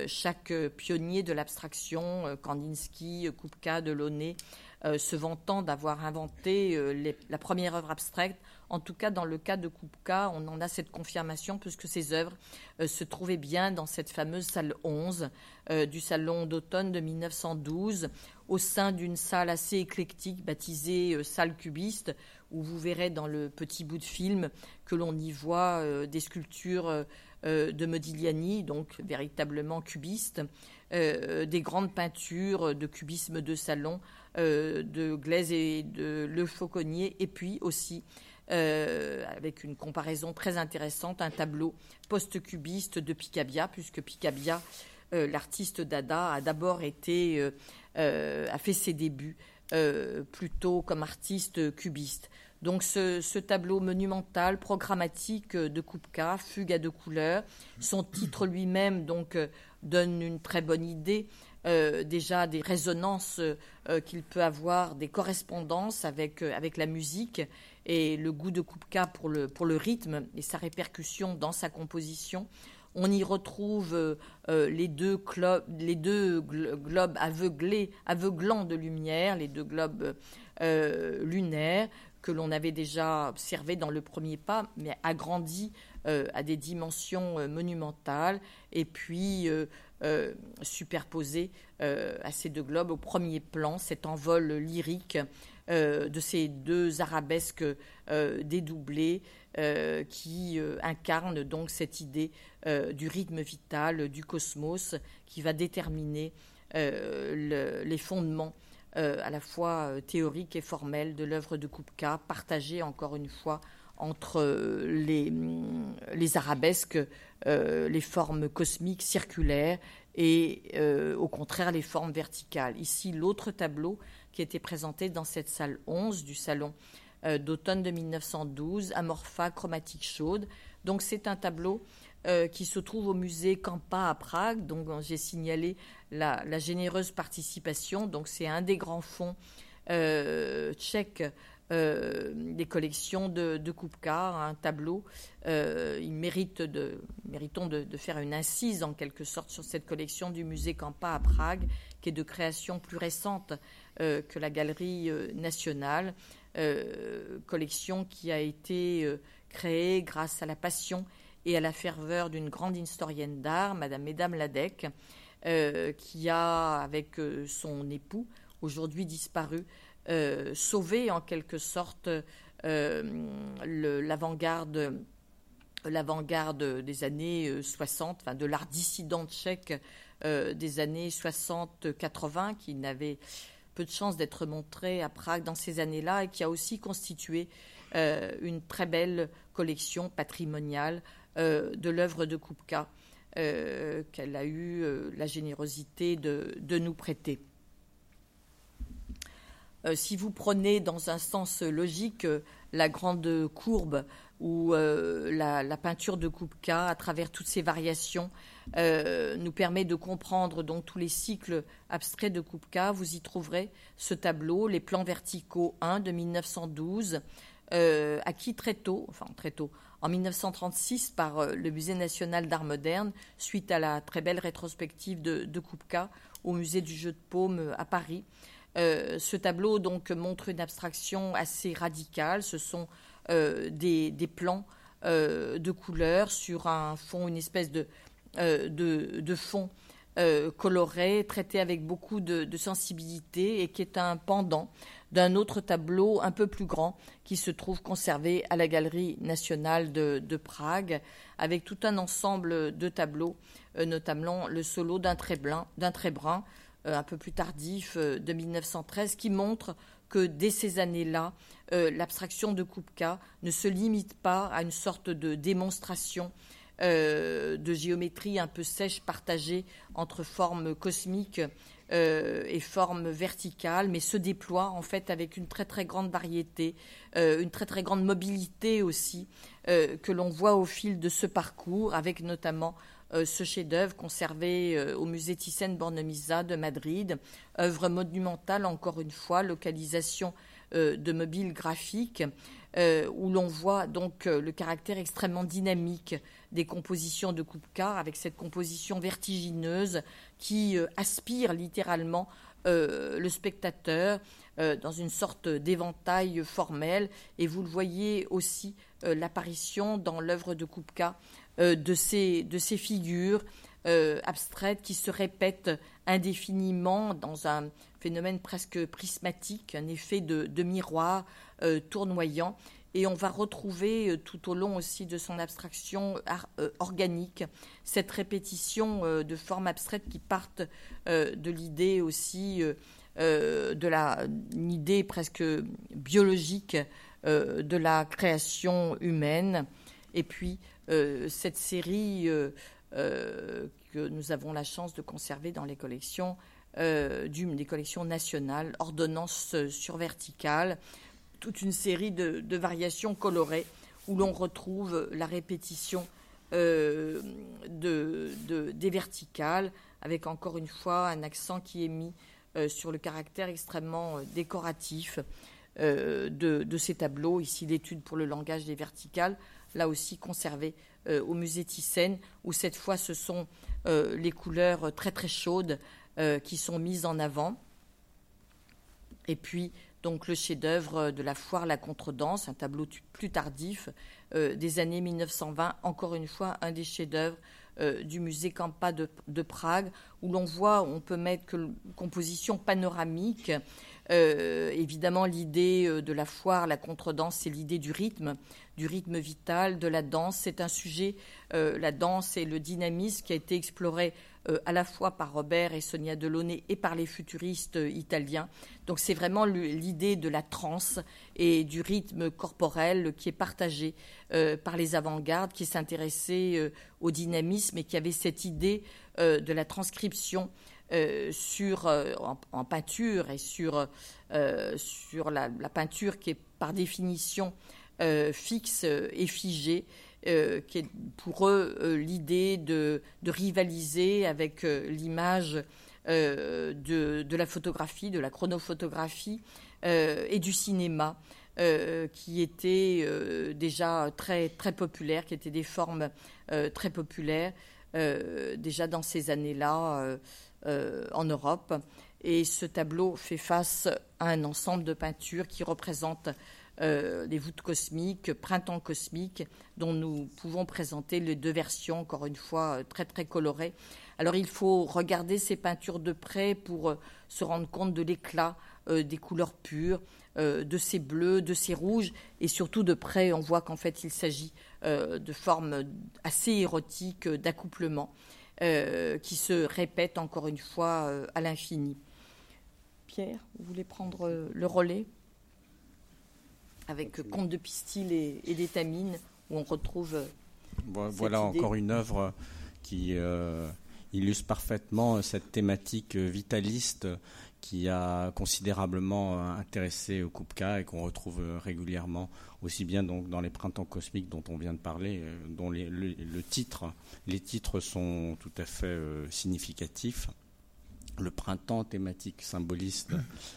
chaque pionnier de l'abstraction, Kandinsky, Kupka, Delaunay, se vantant d'avoir inventé la première œuvre abstraite en tout cas, dans le cas de Kupka, on en a cette confirmation puisque ses œuvres euh, se trouvaient bien dans cette fameuse salle 11 euh, du salon d'automne de 1912, au sein d'une salle assez éclectique baptisée euh, salle cubiste, où vous verrez dans le petit bout de film que l'on y voit des sculptures de Modigliani, donc véritablement cubistes, des grandes peintures de cubisme de salon de Glaise et de Le Fauconnier, et puis aussi euh, avec une comparaison très intéressante, un tableau post-cubiste de Picabia, puisque Picabia, euh, l'artiste Dada, a d'abord été, euh, a fait ses débuts plutôt comme artiste cubiste. Donc ce, tableau monumental, programmatique de Kupka, fugue à deux couleurs, son titre lui-même donc donne une très bonne idée déjà des résonances qu'il peut avoir, des correspondances avec, avec la musique et le goût de Kupka pour le, rythme et sa répercussion dans sa composition. On y retrouve euh, euh, les deux, globes aveuglants de lumière, les deux globes euh, lunaires que l'on avait déjà observés dans le premier pas, mais agrandis à des dimensions monumentales, et puis superposés à ces deux globes au premier plan, cet envol lyrique euh, de ces deux arabesques euh, dédoublées euh, qui incarnent donc cette idée du rythme vital, du cosmos, qui va déterminer les fondements à la fois théoriques et formels de l'œuvre de Kupka, partagée encore une fois entre les, les arabesques, les formes cosmiques circulaires et au contraire les formes verticales. Ici, l'autre tableau qui était présenté dans cette salle 11 du salon euh, d'automne de 1912, Amorpha chromatique chaude. Donc c'est un tableau euh, qui se trouve au musée Campa à Prague. Donc j'ai signalé la, généreuse participation. Donc c'est un des grands fonds euh, des collections de, de Kupka, un tableau. il mérite de, méritons de, faire une incise en quelque sorte sur cette collection du musée Campa à Prague, qui est de création plus récente euh, que la Galerie euh, nationale, euh, collection qui a été créée grâce à la passion et à la ferveur d'une grande historienne d'art, Madame Mesdames Ladec, qui a, avec son époux, aujourd'hui disparu, sauvé en quelque sorte l'avant-garde l'avant-garde des années 60, enfin de l'art dissident tchèque des années 60-80, qui n'avait peu de chance d'être montré à Prague dans ces années-là et qui a aussi constitué euh, une très belle collection patrimoniale euh, de l'œuvre de Kupka euh, qu'elle a eu la générosité de, nous prêter. Si vous prenez dans un sens logique la grande courbe ou la, la, peinture de Kupka à travers toutes ses variations euh, nous permet de comprendre tous les cycles abstraits de Kupka. Vous y trouverez ce tableau, les plans verticaux 1 de 1912, euh, acquis très tôt, enfin très tôt, en 1936 par euh, le Musée national d'art moderne, suite à la très belle rétrospective de, de Kupka au Musée du jeu de paume à Paris. Ce tableau donc montre une abstraction assez radicale. Ce sont des, plans de couleurs sur un fond, une espèce de, fond coloré, traité avec beaucoup de, sensibilité et qui est un pendant d'un autre tableau un peu plus grand qui se trouve conservé à la Galerie nationale de, Prague, avec tout un ensemble de tableaux, euh, notamment le solo d'un très, très brun, euh, un peu plus tardif, euh, de 1913, qui montre que dès ces années-là, l'abstraction de Kupka ne se limite pas à une sorte de démonstration de géométrie un peu sèche partagée entre formes cosmiques euh, et forme verticale, mais se déploie en fait avec une très grande variété, euh, une très très grande mobilité aussi euh, que l'on voit au fil de ce parcours, avec notamment ce chef-d'œuvre conservé au musée Thyssen-Bornemisza de Madrid, œuvre monumentale encore une fois, localisation de mobiles graphiques, où l'on voit donc le caractère extrêmement dynamique des compositions de Kupka, avec cette composition vertigineuse qui euh, aspire littéralement euh, le spectateur euh, dans une sorte d'éventail formel. Et vous le voyez aussi l'apparition dans l'œuvre de Kupka de, ces, de ces figures abstraites qui se répètent indéfiniment dans un phénomène presque prismatique, un effet de, de miroir tournoyant. Et on va retrouver euh, tout au long aussi de son abstraction euh, organique cette répétition euh, de formes abstraites qui partent de l'idée aussi de la une idée presque biologique de la création humaine. Et puis cette série que nous avons la chance de conserver dans les collections des collections nationales, ordonnances sur verticale, toute une série de, variations colorées où l'on retrouve la répétition euh, de, des verticales, avec encore une fois un accent qui est mis euh, sur le caractère extrêmement euh, décoratif de, ces tableaux. Ici, l'étude pour le langage des verticales, là aussi conservée au musée Thyssen, où cette fois ce sont les couleurs très très chaudes qui sont mises en avant. Et puis donc le chef-d'œuvre de la foire La Contredanse, un tableau plus tardif euh, des années 1920, encore une fois un des chefs-d'œuvre euh, du musée Campa de, Prague, où l'on voit, on peut mettre que composition panoramique. Euh, évidemment, l'idée de la foire, la contredanse, c'est l'idée du rythme, du rythme vital, de la danse. C'est un sujet, la danse et le dynamisme qui a été exploré euh, à la fois par Robert et Sonia Delaunay et par les futuristes euh, italiens. Donc c'est vraiment l'idée de la transe et du rythme corporel qui est partagé euh, par les avant-gardes qui s'intéressaient au dynamisme et qui avaient cette idée de la transcription sur, en, peinture et sur, sur la, peinture qui est par définition fixe et figée euh, qui est pour eux euh, l'idée de, rivaliser avec euh, l'image de, la photographie, de la chronophotographie et du cinéma. qui étaient déjà très, très populaires, qui étaient des formes très populaires déjà dans ces années-là en Europe. Et ce tableau fait face à un ensemble de peintures qui représentent euh, les voûtes cosmiques, Printemps cosmique, dont nous pouvons présenter les deux versions, encore une fois, euh, très très colorées. Alors il faut regarder ces peintures de près pour euh, se rendre compte de l'éclat des couleurs pures, de ces bleus, de ces rouges, et surtout de près, on voit qu'en fait il s'agit de formes assez érotiques d'accouplement qui se répètent encore une fois à l'infini. Pierre, vous voulez prendre le relais? Avec Comte de Pistil et, et d'étamine, où on retrouve. Euh, voilà encore une œuvre qui euh, illustre parfaitement cette thématique vitaliste qui a considérablement intéressé au Kupka et qu'on retrouve régulièrement aussi bien donc dans les printemps cosmiques dont on vient de parler, euh, dont les, le, titre, les titres sont tout à fait significatifs. Le printemps thématique symboliste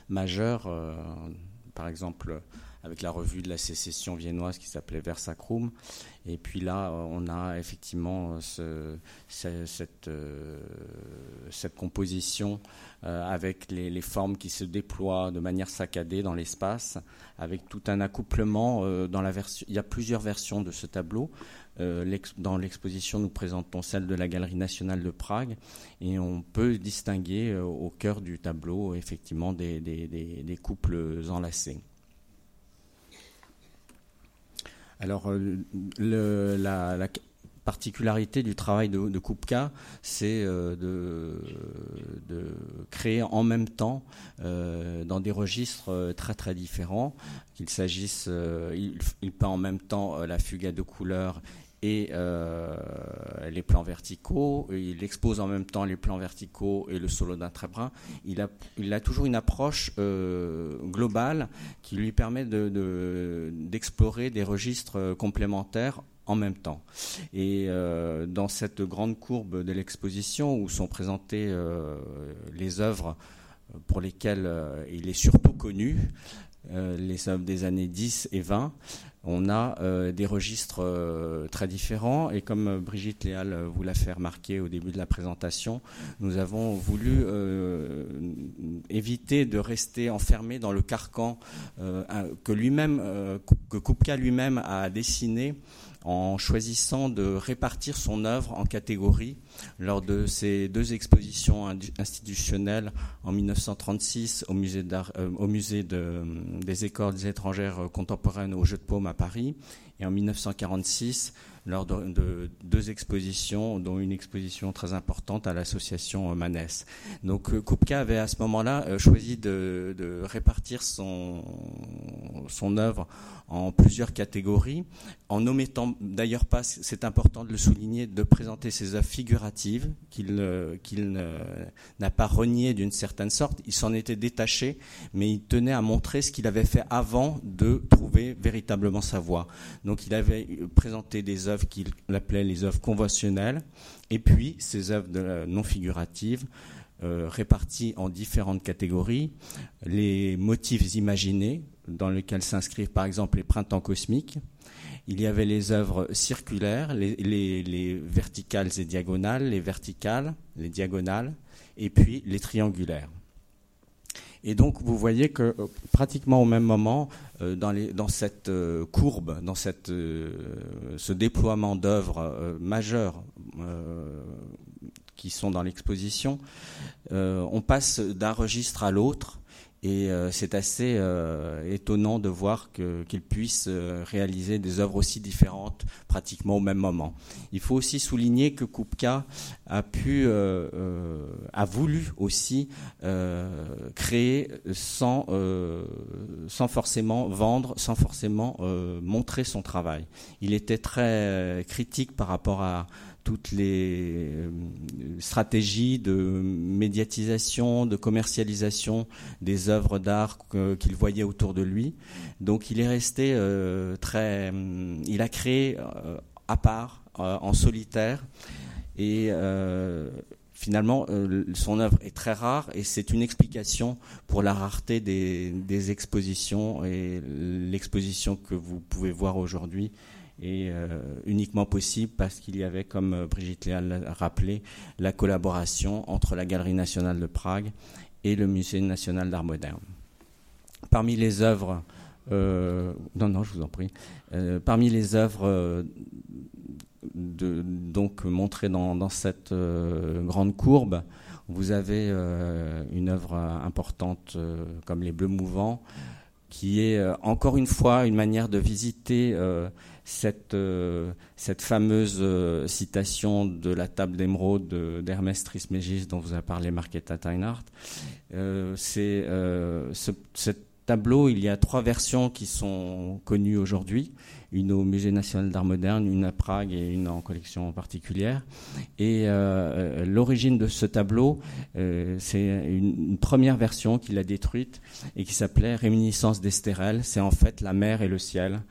majeur, par exemple avec la revue de la sécession viennoise qui s'appelait Versacrum. Et puis là, on a effectivement cette, cette, composition avec les, formes qui se déploient de manière saccadée dans l'espace, avec tout un accouplement. Il y a plusieurs versions de ce tableau. Euh, dans l'exposition, nous présentons celle de la Galerie nationale de Prague et on peut distinguer euh, au cœur du tableau effectivement des, couples enlacés. Alors, euh, la, particularité du travail de, de Kupka, c'est de, créer en même temps, dans des registres très très différents, qu'il s'agisse, il, il, peint en même temps la fuga de couleurs et euh, les plans verticaux. Il expose en même temps les plans verticaux et le solo brun. Il a, il a toujours une approche euh, globale qui lui permet d'explorer de, des registres complémentaires en même temps. Et euh, dans cette grande courbe de l'exposition où sont présentées les œuvres pour lesquelles il est surtout connu, les œuvres des années 10 et 20, on a euh, des registres euh, très différents. Et comme euh, Brigitte Léal vous l'a fait remarquer au début de la présentation, nous avons voulu éviter de rester enfermé dans le carcan que lui-même, que Kupka lui-même a dessiné en choisissant de répartir son œuvre en catégories lors de ses deux expositions institutionnelles en 1936 au musée, euh, au musée des écoles étrangères contemporaines au Jeu de Paume à Paris et en 1946 lors de, deux expositions, dont une exposition très importante à l'association Manès. Donc euh, Kupka avait à ce moment-là euh, choisi de, répartir son, son œuvre en plusieurs catégories, en omettant d'ailleurs pas, c'est important de le souligner, de présenter ses œuvres figuratives, qu'il n'a pas renié d'une certaine sorte. Il s'en était détaché, mais il tenait à montrer ce qu'il avait fait avant de trouver véritablement sa voie. Il avait présenté des œuvres qu'il appelait les œuvres conventionnelles, et puis ses œuvres non figuratives, euh, réparties en différentes catégories, les motifs imaginés, dans lesquels s'inscrivent par exemple les printemps cosmiques. Il y avait les œuvres circulaires, les, verticales et diagonales, les verticales, les diagonales, et puis les triangulaires. Et donc, vous voyez que euh, pratiquement au même moment, euh, dans, cette euh, courbe, dans ce déploiement d'œuvres majeures qui sont dans l'exposition, on passe d'un registre à l'autre et euh, c'est assez euh, étonnant de voir qu'il puisse euh, réaliser des œuvres aussi différentes pratiquement au même moment. Il faut aussi souligner que Kupka a pu, a voulu aussi créer sans, sans forcément vendre, sans forcément montrer son travail. Il était très critique par rapport à toutes les euh, stratégies de médiatisation, de commercialisation des œuvres d'art qu'il voyait autour de lui. Donc il est resté euh, très... Il a créé euh, à part, en solitaire, et finalement, son œuvre est très rare et c'est une explication pour la rareté des, des expositions et l'exposition que vous pouvez voir aujourd'hui est euh, uniquement possible parce qu'il y avait, comme euh, Brigitte Léal l'a rappelé, la collaboration entre la Galerie nationale de Prague et le Musée national d'art moderne. Parmi les œuvres, euh, non, non, je vous en prie, parmi les œuvres donc montrées dans, cette grande courbe, vous avez une œuvre importante comme Les Bleus Mouvants, qui est encore une fois une manière de visiter cette, euh, cette fameuse euh, citation de la table d'émeraude d'Hermès Trismégis dont vous a parlé Marquetta Teinhardt. Euh, c'est ce, tableau, il y a trois versions qui sont connues aujourd'hui une au Musée national d'art moderne, une à Prague et une en collection particulière. Et euh, l'origine de ce tableau, euh, c'est une, première version qu'il a détruite et qui s'appelait Réminiscence d'Estérel. C'est en fait la mer et le ciel.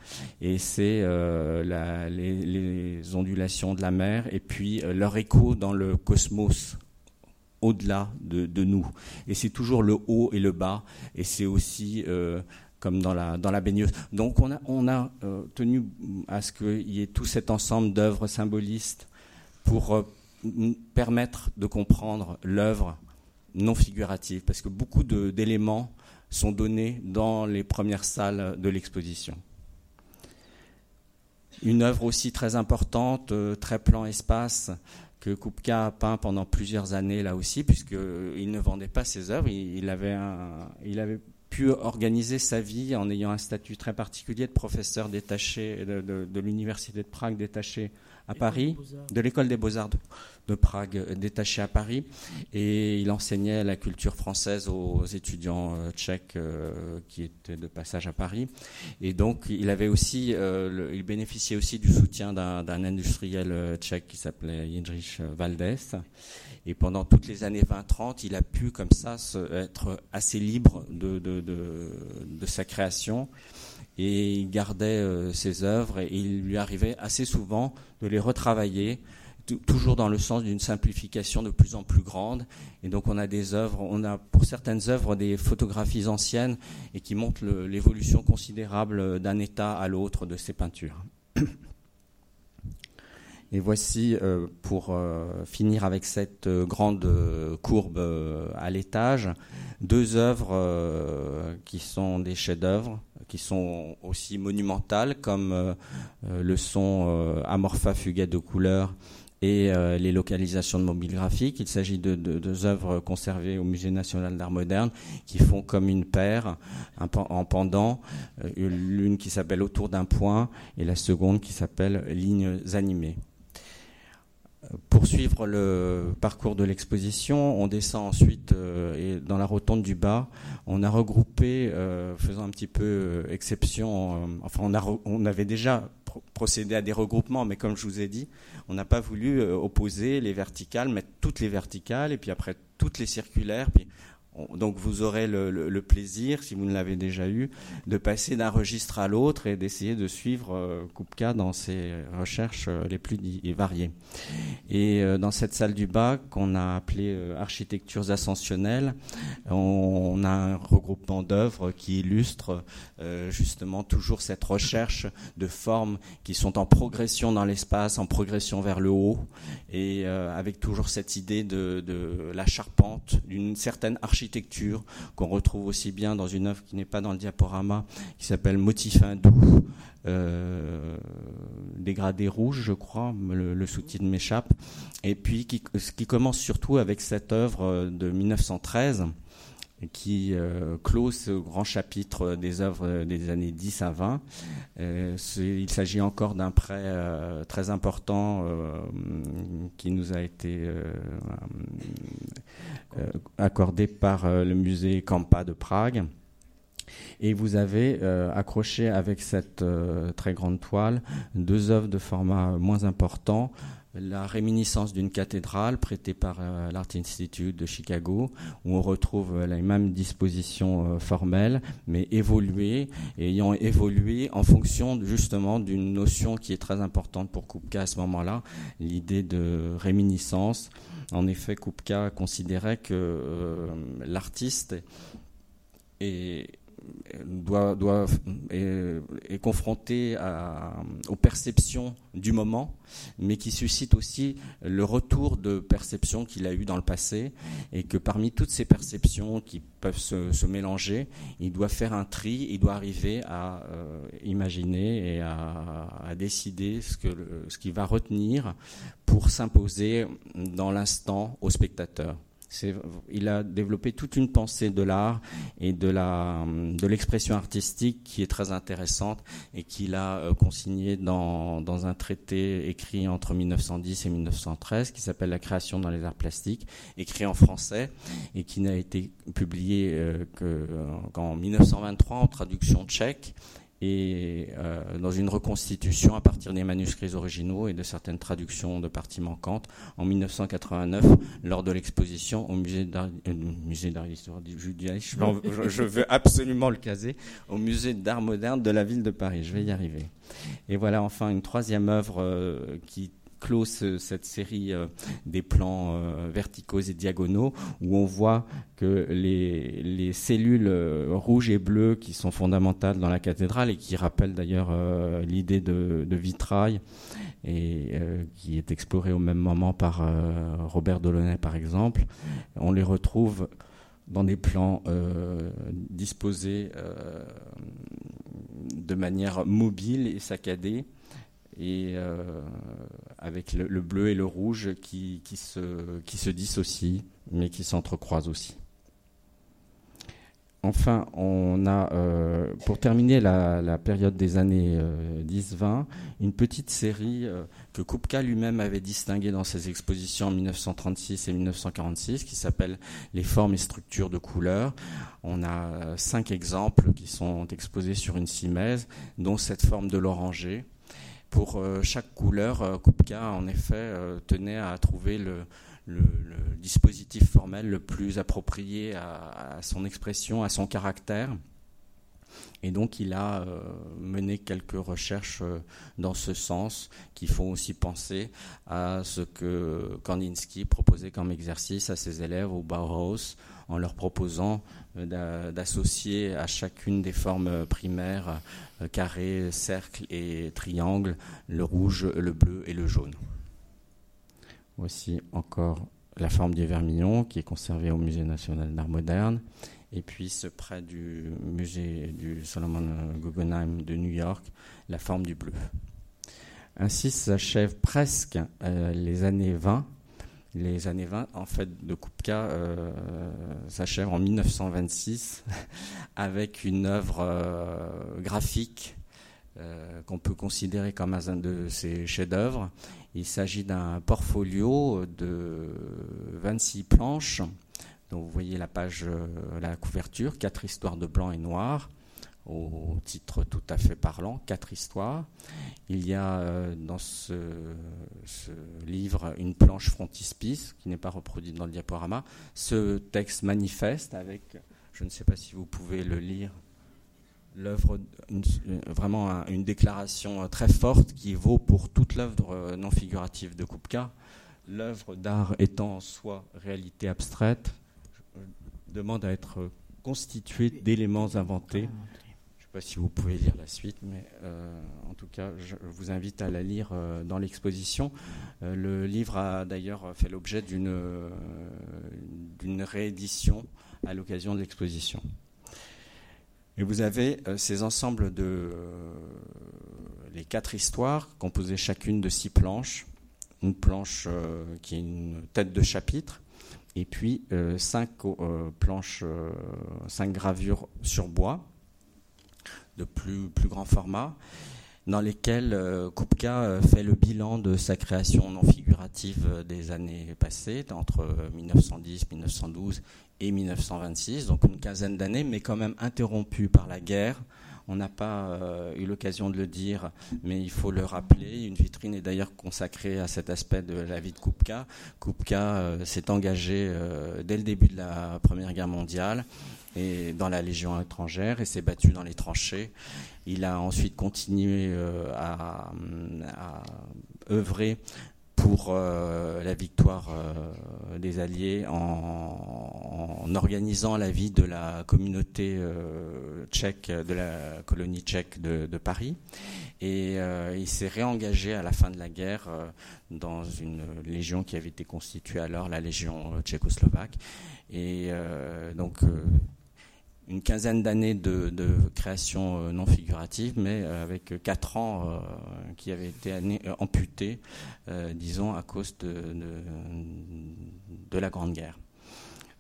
Et c'est euh, les, les, ondulations de la mer et puis leur écho dans le cosmos au-delà de, de, nous. Et c'est toujours le haut et le bas. Et c'est aussi comme dans la, dans la baigneuse. Donc on a, a tenu à ce qu'il y ait tout cet ensemble d'œuvres symbolistes pour permettre de comprendre l'œuvre non figurative, parce que beaucoup d'éléments sont donnés dans les premières salles de l'exposition. Une œuvre aussi très importante, euh, très plan espace, que Kupka a peint pendant plusieurs années là aussi, puisqu'il ne vendait pas ses œuvres, il avait pu organiser sa vie en ayant un statut très particulier de professeur détaché de l'Université de Prague détaché à Paris, de l'école des beaux-arts de, Prague, euh, détaché à Paris, et il enseignait la culture française aux étudiants euh, tchèques euh, qui étaient de passage à Paris. Et donc, il avait aussi, il bénéficiait aussi du soutien d'un industriel tchèque qui s'appelait Jindřich Valdès. Et pendant toutes les années 20-30, il a pu comme ça être assez libre de, sa création et il gardait euh, ses œuvres et il lui arrivait assez souvent de les retravailler, toujours dans le sens d'une simplification de plus en plus grande. Et donc on a des œuvres, on a pour certaines œuvres des photographies anciennes et qui montrent l'évolution considérable d'un état à l'autre de ces peintures. Et voici, euh, pour euh, finir avec cette grande courbe à l'étage, deux œuvres qui sont des chefs-d'œuvre qui sont aussi monumentales, comme euh, euh, le son euh, Amorpha Fuguet de couleurs et les localisations de mobile graphique. Il s'agit de, deux œuvres conservées au Musée national d'art moderne qui font comme une paire en pendant, l'une qui s'appelle Autour d'un point et la seconde qui s'appelle Lignes animées poursuivre le parcours de l'exposition, on descend ensuite euh, et dans la rotonde du bas, on a regroupé, euh, faisant un petit peu euh, exception, enfin on, a, on avait déjà procédé à des regroupements, mais comme je vous ai dit, on n'a pas voulu opposer les verticales, mettre toutes les verticales et puis après toutes les circulaires, puis donc vous aurez le, plaisir, si vous ne l'avez déjà eu, de passer d'un registre à l'autre et d'essayer de suivre euh, Kupka dans ses recherches euh, les plus variées. Et euh, dans cette salle du bas, qu'on a appelée architectures ascensionnelles, on, a un regroupement d'œuvres qui illustre justement toujours cette recherche de formes qui sont en progression dans l'espace, en progression vers le haut, et avec toujours cette idée de la charpente, d'une certaine architecture qu'on retrouve aussi bien dans une œuvre qui n'est pas dans le diaporama, qui s'appelle Motif hindou, euh, dégradé rouge, je crois, le, sous-titre m'échappe, et puis qui, qui commence surtout avec cette œuvre de 1913 qui euh, clôt ce grand chapitre des œuvres des années 10 à 20. Euh, il s'agit encore d'un prêt euh, très important qui nous a été accordé par le musée Campa de Prague. Et vous avez accroché avec cette très grande toile deux œuvres de format moins important la réminiscence d'une cathédrale prêtée par euh, l'Art Institute de Chicago, où on retrouve euh, les mêmes dispositions euh, formelles, mais évoluées, ayant évolué en fonction justement d'une notion qui est très importante pour Kupka à ce moment-là, l'idée de réminiscence. En effet, Kupka considérait que l'artiste est doit, doit, est, confronté aux perceptions du moment, mais qui suscite aussi le retour de perceptions qu'il a eues dans le passé, et que parmi toutes ces perceptions qui peuvent se, mélanger, il doit faire un tri, il doit arriver à euh, imaginer et à, décider ce qu'il va retenir pour s'imposer dans l'instant au spectateur il a développé toute une pensée de l'art et de la de l'expression artistique qui est très intéressante et qu'il a euh, consigné dans, dans un traité écrit entre 1910 et 1913 qui s'appelle La création dans les arts plastiques, écrit en français et qui n'a été publié euh, qu'en 1923 en traduction tchèque et euh, dans une reconstitution à partir des manuscrits originaux et de certaines traductions de parties manquantes en 1989 lors de l'exposition au musée d'art euh, d'art je, je veux absolument le caser au musée d'art moderne de la ville de Paris. Je vais y arriver. Et voilà enfin une troisième œuvre euh, qui clôt cette série des plans verticaux et diagonaux où on voit que les, cellules rouges et bleues qui sont fondamentales dans la cathédrale et qui rappellent d'ailleurs l'idée de, vitrail et qui est explorée au même moment par Robert Delaunay par exemple, on les retrouve dans des plans euh, disposés euh, de manière mobile et saccadée, et euh, avec le, bleu et le rouge qui, qui, se, qui se dissocient, mais qui s'entrecroisent aussi. Enfin, on a, euh, pour terminer la, période des années 10-20, euh, une petite série que Kupka lui-même avait distinguée dans ses expositions en 1936 et 1946, qui s'appelle Les formes et structures de couleurs. On a cinq exemples qui sont exposés sur une simèse, dont cette forme de l'oranger. Pour chaque couleur, Kupka, en effet, tenait à trouver le, dispositif formel le plus approprié à, son expression, à son caractère. Et donc il a euh, mené quelques recherches euh, dans ce sens qui font aussi penser à ce que Kandinsky proposait comme exercice à ses élèves au Bauhaus en leur proposant euh, d'associer à chacune des formes primaires, carré, cercle et triangle, le rouge, le bleu et le jaune. Voici encore la forme du vermillon qui est conservée au Musée national d'art moderne. Et puis, ce près du musée du Solomon Guggenheim de New York, la forme du bleu. Ainsi s'achèvent presque euh, les années 20. Les années 20, en fait, de Kupka euh, s'achèvent en 1926 avec une œuvre euh, graphique qu'on peut considérer comme un de ses chefs-d'œuvre il s'agit d'un portfolio de 26 planches. Donc vous voyez la page, euh, la couverture, quatre histoires de blanc et noir, au titre tout à fait parlant, quatre histoires. Il y a euh, dans ce, livre une planche frontispice qui n'est pas reproduite dans le diaporama. Ce texte manifeste avec, je ne sais pas si vous pouvez le lire, l'œuvre, vraiment une déclaration euh, très forte qui vaut pour toute l'œuvre euh, non figurative de Kupka. L'œuvre d'art étant en soi réalité abstraite, demande à être constituée d'éléments inventés. Je ne sais pas si vous pouvez lire la suite, mais euh, en tout cas, je vous invite à la lire dans l'exposition. le livre a d'ailleurs fait l'objet d'une réédition à l'occasion de l'exposition. Et vous avez euh, ces ensembles de euh, les quatre histoires composées chacune de six planches, une planche euh, qui est une tête de chapitre, et puis cinq planches, cinq gravures sur bois de plus, plus grand format, dans lesquelles Kupka fait le bilan de sa création non figurative des années passées, entre 1910, 1912 et 1926, donc une quinzaine d'années, mais quand même interrompue par la guerre. On n'a pas euh, eu l'occasion de le dire, mais il faut le rappeler. Une vitrine est d'ailleurs consacrée à cet aspect de la vie de Kupka. Kupka euh, s'est engagé euh, dès le début de la Première Guerre mondiale et dans la Légion étrangère et s'est battu dans les tranchées. Il a ensuite continué à, à œuvrer pour euh, la victoire euh, des Alliés en, organisant la vie de la communauté euh, tchèque, de la colonie tchèque de, Paris. Et il s'est réengagé à la fin de la guerre dans une légion qui avait été constituée alors, la légion tchécoslovaque. Et donc une quinzaine d'années de, création euh, non figurative, mais euh, avec quatre ans euh, qui avaient été amputés, disons, à cause de, de, la Grande Guerre.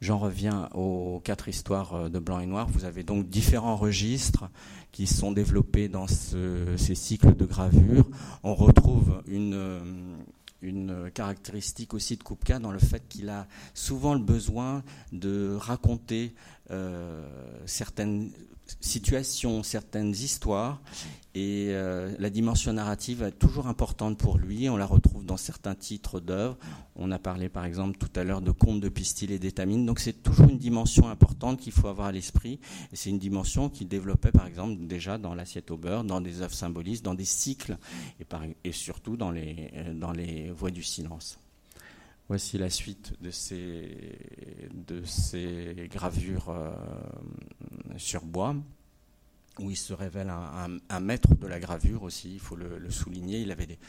J'en reviens aux quatre histoires de blanc et noir. Vous avez donc différents registres qui sont développés dans ces cycles de gravure. On retrouve une, une caractéristique aussi de Kupka dans le fait qu'il a souvent le besoin de raconter certaines situations, certaines histoires. Et euh, la dimension narrative est toujours importante pour lui. On la retrouve dans certains titres d'œuvres. On a parlé par exemple tout à l'heure de contes de pistil et d'étamine. Donc c'est toujours une dimension importante qu'il faut avoir à l'esprit. Et c'est une dimension qu'il développait par exemple déjà dans l'assiette au beurre, dans des œuvres symbolistes, dans des cycles et, et surtout dans les, dans les voies du silence. Voici la suite de ces, gravures euh, sur bois, où il se révèle un, maître de la gravure aussi, il faut le, souligner. Il avait, des,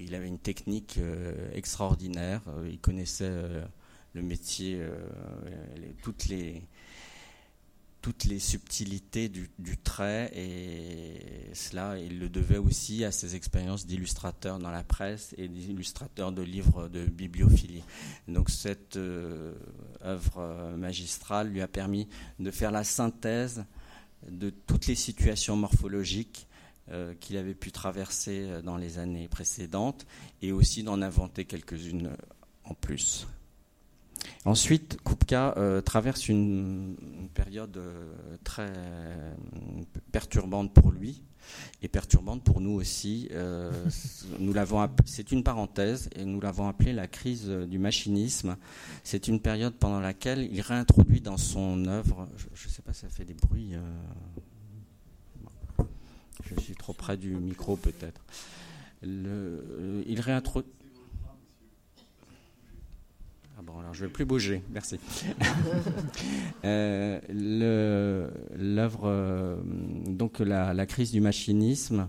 il avait une technique euh, extraordinaire, euh, il connaissait le métier, toutes les toutes les subtilités du, trait et cela, il le devait aussi à ses expériences d'illustrateur dans la presse et d'illustrateur de livres de bibliophilie. Donc cette euh, œuvre magistrale lui a permis de faire la synthèse de toutes les situations morphologiques euh, qu'il avait pu traverser dans les années précédentes et aussi d'en inventer quelques-unes en plus. Ensuite, Kupka euh, traverse une, période euh, très perturbante pour lui et perturbante pour nous aussi. Euh, c'est une parenthèse et nous l'avons appelée la crise du machinisme. C'est une période pendant laquelle il réintroduit dans son œuvre, je ne sais pas, si ça fait des bruits. je suis trop près du micro peut-être. il réintroduit bon, alors je ne vais plus bouger, merci. euh, L'œuvre, euh, donc la, crise du machinisme,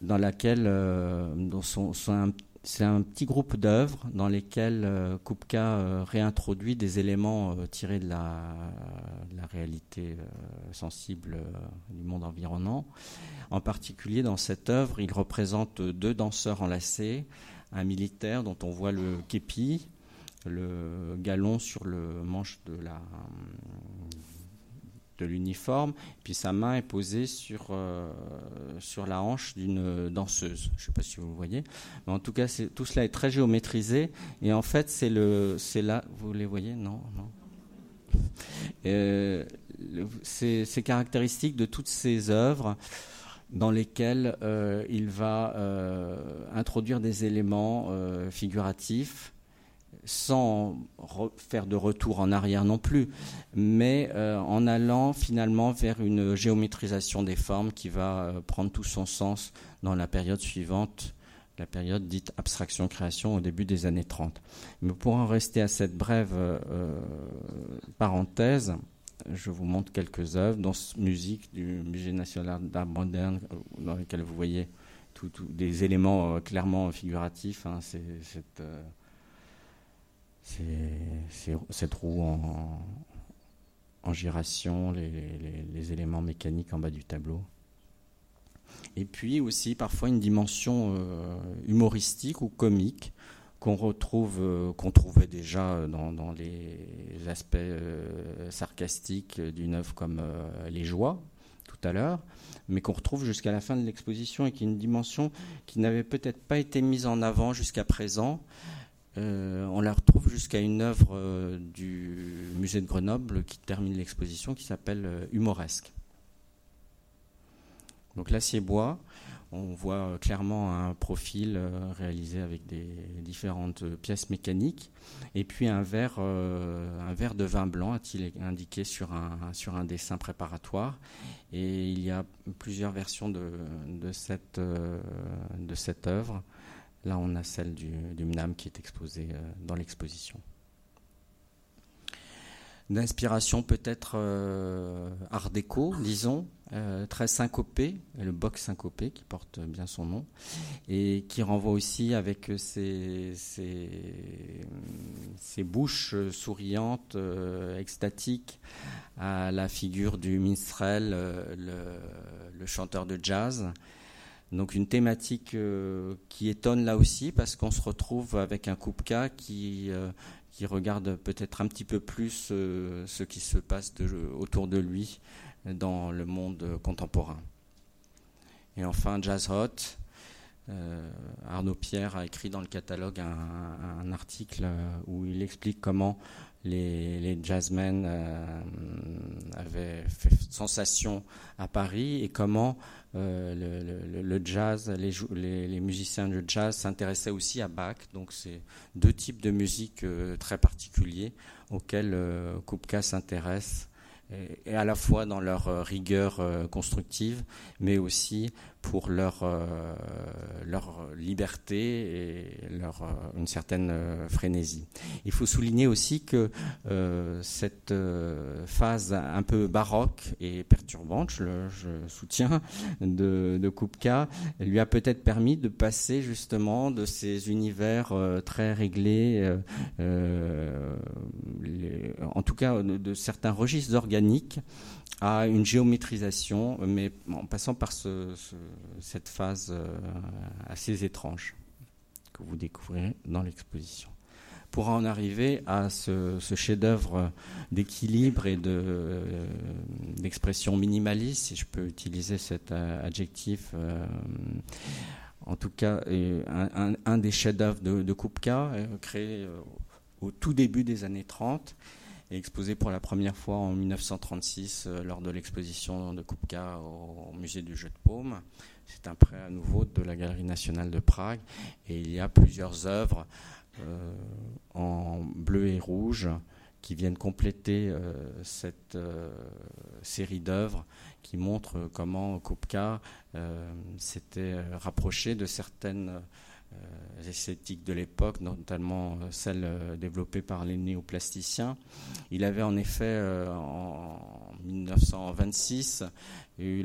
dans laquelle, euh, c'est un petit groupe d'œuvres dans lesquelles euh, Kupka réintroduit des éléments tirés de la, la réalité sensible du monde environnant. En particulier, dans cette œuvre, il représente deux danseurs enlacés, un militaire dont on voit le képi, le galon sur le manche de la de l'uniforme, puis sa main est posée sur, euh, sur la hanche d'une danseuse. Je ne sais pas si vous voyez, mais en tout cas, tout cela est très géométrisé. Et en fait, c'est le, c'est là, vous les voyez? Non, non. Euh, c'est, caractéristique de toutes ces œuvres dans lesquelles euh, il va introduire des éléments figuratifs sans faire de retour en arrière non plus, mais euh, en allant finalement vers une géométrisation des formes qui va euh, prendre tout son sens dans la période suivante, la période dite abstraction-création au début des années 30. Mais pour en rester à cette brève euh, parenthèse, je vous montre quelques œuvres, dont musique du Musée national d'art moderne, dans lequel vous voyez des éléments clairement figuratifs. Hein, c'est cette cette roue en, en giration, les, éléments mécaniques en bas du tableau. Et puis aussi parfois une dimension euh, humoristique ou comique qu'on retrouve, euh, qu'on trouvait déjà dans, les aspects euh, sarcastiques d'une œuvre comme Les Joies tout à l'heure, mais qu'on retrouve jusqu'à la fin de l'exposition et qui est une dimension qui n'avait peut-être pas été mise en avant jusqu'à présent, euh, on la retrouve jusqu'à une œuvre euh, du musée de Grenoble qui termine l'exposition qui s'appelle euh, Humoresque. Donc l'acier bois, on voit clairement un profil réalisé avec des différentes pièces mécaniques. Et puis un verre, un verre de vin blanc a-t-il indiqué sur un, sur un dessin préparatoire. Et il y a plusieurs versions de, de cette, de cette œuvre Là, on a celle du, MNAM qui est exposée euh, dans l'exposition. D'inspiration peut-être euh, art déco, disons, euh, très syncopé, le box syncopé qui porte bien son nom, et qui renvoie aussi avec ses, bouches souriantes, extatiques, à la figure du minstrel, le chanteur de jazz, donc une thématique euh, qui étonne là aussi parce qu'on se retrouve avec un Kupka qui, euh, qui regarde peut-être un petit peu plus euh, ce qui se passe autour de lui dans le monde contemporain. Et enfin Jazz Hot, Arnaud Pierre a écrit dans le catalogue un, article où il explique comment les, jazzmen avaient fait sensation à Paris et comment le, jazz, les, musiciens de jazz s'intéressaient aussi à Bach. Donc c'est deux types de musique très particuliers auxquels Kupka s'intéresse et à la fois dans leur euh, rigueur euh, constructive, mais aussi pour leur, euh, leur liberté et leur, euh, une certaine euh, frénésie. Il faut souligner aussi que cette phase un peu baroque et perturbante, je, je soutiens, de, de Kupka, lui a peut-être permis de passer justement de ces univers très réglés, en tout cas de certains registres organiques, à une géométrisation, mais en passant par cette phase euh, assez étrange que vous découvrez dans l'exposition. Pour en arriver à ce, chef-d'œuvre d'équilibre et euh, d'expression minimaliste, si je peux utiliser cet euh, adjectif, en tout cas un, des chefs-d'œuvre de, de Kupka, créé au tout début des années 30 exposé pour la première fois en 1936 euh, lors de l'exposition de Kupka au, musée du Jeu de Paume. C'est un prêt à nouveau de la Galerie nationale de Prague et il y a plusieurs œuvres euh, en bleu et rouge qui viennent compléter euh, cette série d'œuvres qui montrent comment Kupka s'était rapproché de certaines esthétiques de l'époque, notamment euh, celles euh, développées par les néoplasticiens. Il avait en effet, en 1926, eu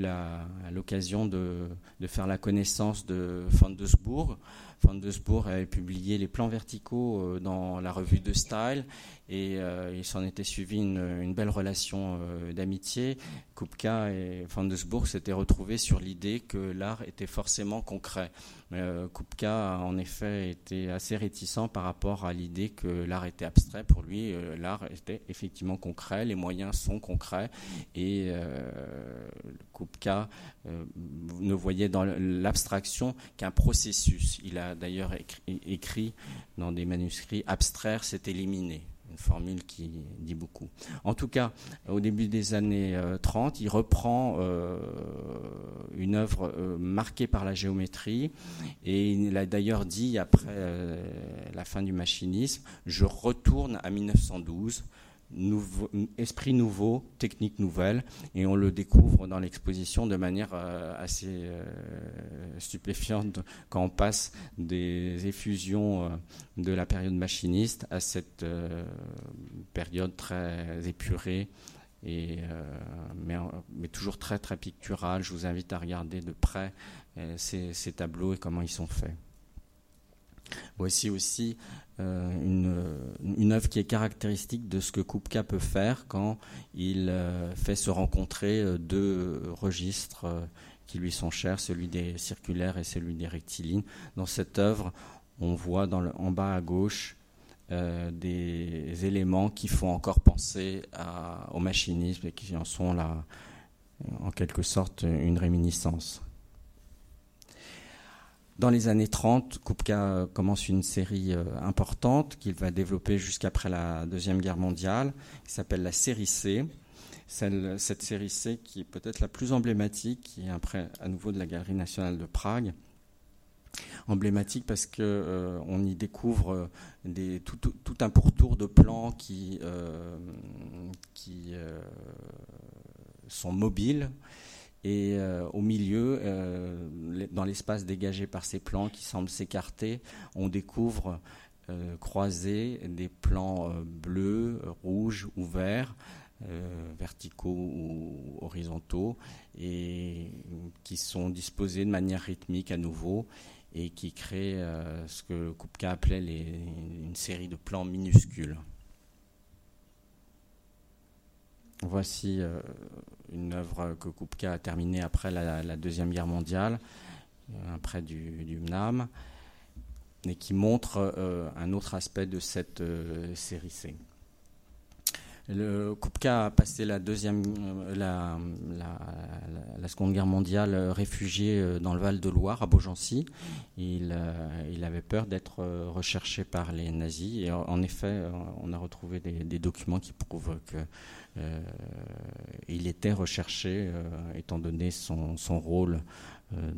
l'occasion de, faire la connaissance de Van Desbourg. Van Desbourg avait publié les plans verticaux dans la revue de Style et il s'en était suivi une, belle relation d'amitié. Kupka et Van s'étaient retrouvés sur l'idée que l'art était forcément concret. Euh, Kupka a en effet été assez réticent par rapport à l'idée que l'art était abstrait. Pour lui, euh, l'art était effectivement concret, les moyens sont concrets, et euh, Kupka ne voyait dans l'abstraction qu'un processus. Il a d'ailleurs écrit dans des manuscrits abstraire, c'est éliminer formule qui dit beaucoup. En tout cas, au début des années 30, euh, il reprend euh, une œuvre euh, marquée par la géométrie et il a d'ailleurs dit après la fin du machinisme, je retourne à 1912 esprit nouveau, technique nouvelle, et on le découvre dans l'exposition de manière euh, assez euh, stupéfiante quand on passe des effusions euh, de la période machiniste à cette période très épurée. Et, mais, toujours très très picturale. Je vous invite à regarder de près ces tableaux et comment ils sont faits. Voici aussi euh, une, œuvre qui est caractéristique de ce que Kupka peut faire quand il euh, fait se rencontrer euh, deux registres qui lui sont chers, celui des circulaires et celui des rectilignes. Dans cette œuvre, on voit en bas à gauche des éléments qui font encore penser au machinisme et qui en sont là, en quelque sorte une réminiscence. Dans les années 30, Kupka commence une série euh, importante qu'il va développer jusqu'après la Deuxième Guerre mondiale, qui s'appelle la série C. cette série C qui est peut-être la plus emblématique, qui est à nouveau de la Galerie nationale de Prague. Emblématique parce qu'on euh, y découvre euh, tout, un pourtour de plans qui sont mobiles et euh, au milieu, euh, dans l'espace dégagé par ces plans qui semblent s'écarter, on découvre euh, croisés des plans bleus, rouges ou verts, verticaux ou horizontaux, et qui sont disposés de manière rythmique à nouveau et qui créent ce que Kupka appelait une série de plans minuscules. Voici une œuvre que Kupka a terminée après la, Deuxième Guerre mondiale, euh, après du, du MNAM, et qui montre euh, un autre aspect de cette série C. Le Kupka a passé la deuxième, la, la, Seconde Guerre mondiale réfugié dans le Val de Loire, à Beaugency. Il, il avait peur d'être recherché par les nazis. Et en effet, on a retrouvé des, des documents qui prouvent que euh, il était recherché, euh, étant donné son, rôle euh,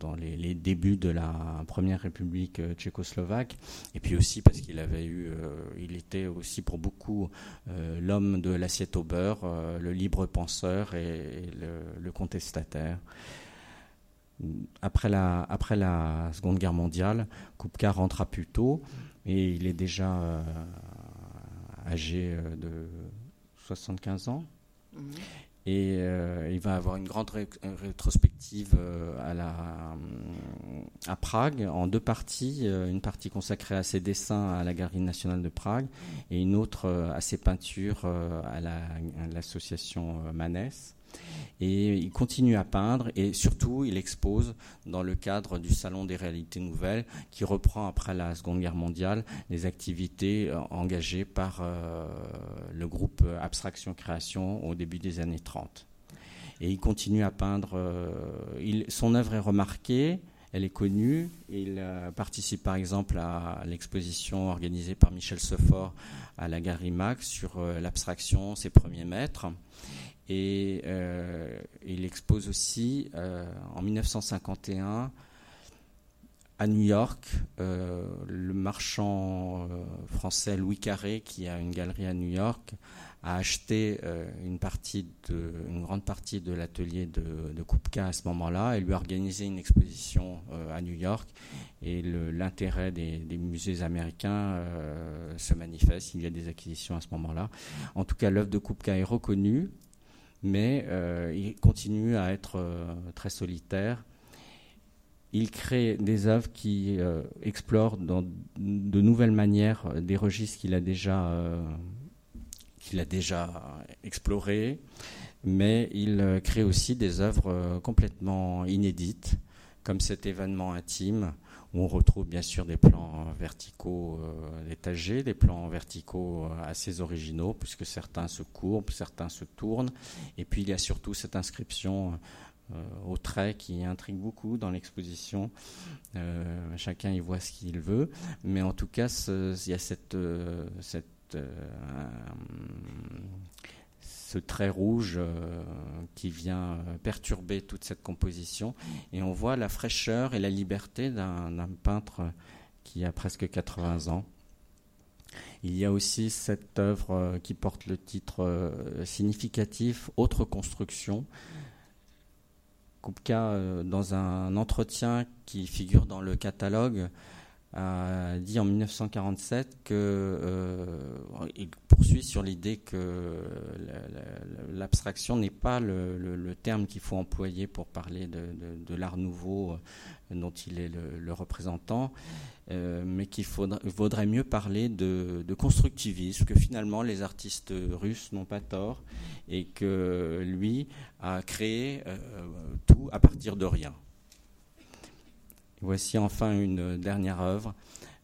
dans, les, débuts de la première République tchécoslovaque, et puis aussi parce qu'il avait eu, il était aussi pour beaucoup l'homme de l'assiette au beurre, le libre penseur et, le, contestataire. Après la, après la Seconde Guerre mondiale, Kupka rentre à Puto et il est déjà âgé euh, de 75 ans. Mhm. Et euh, il va avoir une grande rétrospective euh, à, la, à Prague en deux parties. une partie consacrée à ses dessins à la Galerie nationale de Prague et une autre à ses peintures à l'association la, Manès. Et il continue à peindre et surtout il expose dans le cadre du Salon des réalités nouvelles qui reprend après la Seconde Guerre mondiale les activités euh, engagées par euh, le groupe Abstraction Création au début des années 30. Et il continue à peindre. Euh, son œuvre est remarquée, elle est connue. Il participe par exemple à l'exposition organisée par Michel Seffort à la Galerie Max sur l'abstraction, ses premiers maîtres. Et euh, il expose aussi euh, en 1951 à New York euh, le marchand français Louis Carré, qui a une galerie à New York, a acheté une, partie une grande partie de l'atelier de, de Kupka à ce moment-là et lui a organisé une exposition à New York. Et l'intérêt des, des, musées américains se manifeste. Il y a des acquisitions à ce moment-là. En tout cas, l'œuvre de Kupka est reconnue mais euh, il continue à être euh, très solitaire. Il crée des œuvres qui euh, explorent de nouvelles manières des registres qu'il a déjà qu'il a déjà explorés, mais il crée aussi des œuvres complètement inédites, comme cet événement intime on retrouve bien sûr des plans verticaux euh, étagés, des plans verticaux euh, assez originaux, puisque certains se courbent, certains se tournent. Et puis il y a surtout cette inscription euh, au trait qui intrigue beaucoup dans l'exposition. chacun y voit ce qu'il veut, mais en tout cas, il y a cette ce trait rouge euh, qui vient euh, perturber toute cette composition. Et on voit la fraîcheur et la liberté d'un peintre qui a presque 80 ans. Il y a aussi cette œuvre euh, qui porte le titre significatif Autre construction. Kupka, dans un entretien qui figure dans le catalogue, a dit en 1947 que euh, il poursuit sur l'idée que l'abstraction n'est pas le, terme qu'il faut employer pour parler de, l'art nouveau euh, dont il est le, représentant, euh, mais qu'il vaudrait mieux parler de, constructivisme, que finalement les artistes russes n'ont pas tort et que lui a créé tout à partir de rien. Voici enfin une dernière œuvre,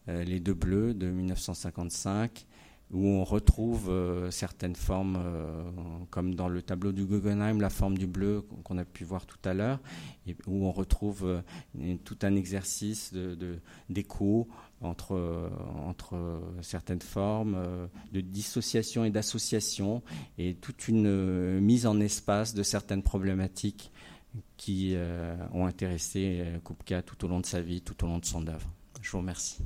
euh, Les Deux Bleus de 1955, où on retrouve euh, certaines formes, euh, comme dans le tableau du Guggenheim, la forme du bleu qu'on a pu voir tout à l'heure, où on retrouve tout un exercice d'écho entre, entre certaines formes, de dissociation et d'association, et toute une mise en espace de certaines problématiques qui euh, ont intéressé euh, Kupka tout au long de sa vie, tout au long de son œuvre. Je vous remercie.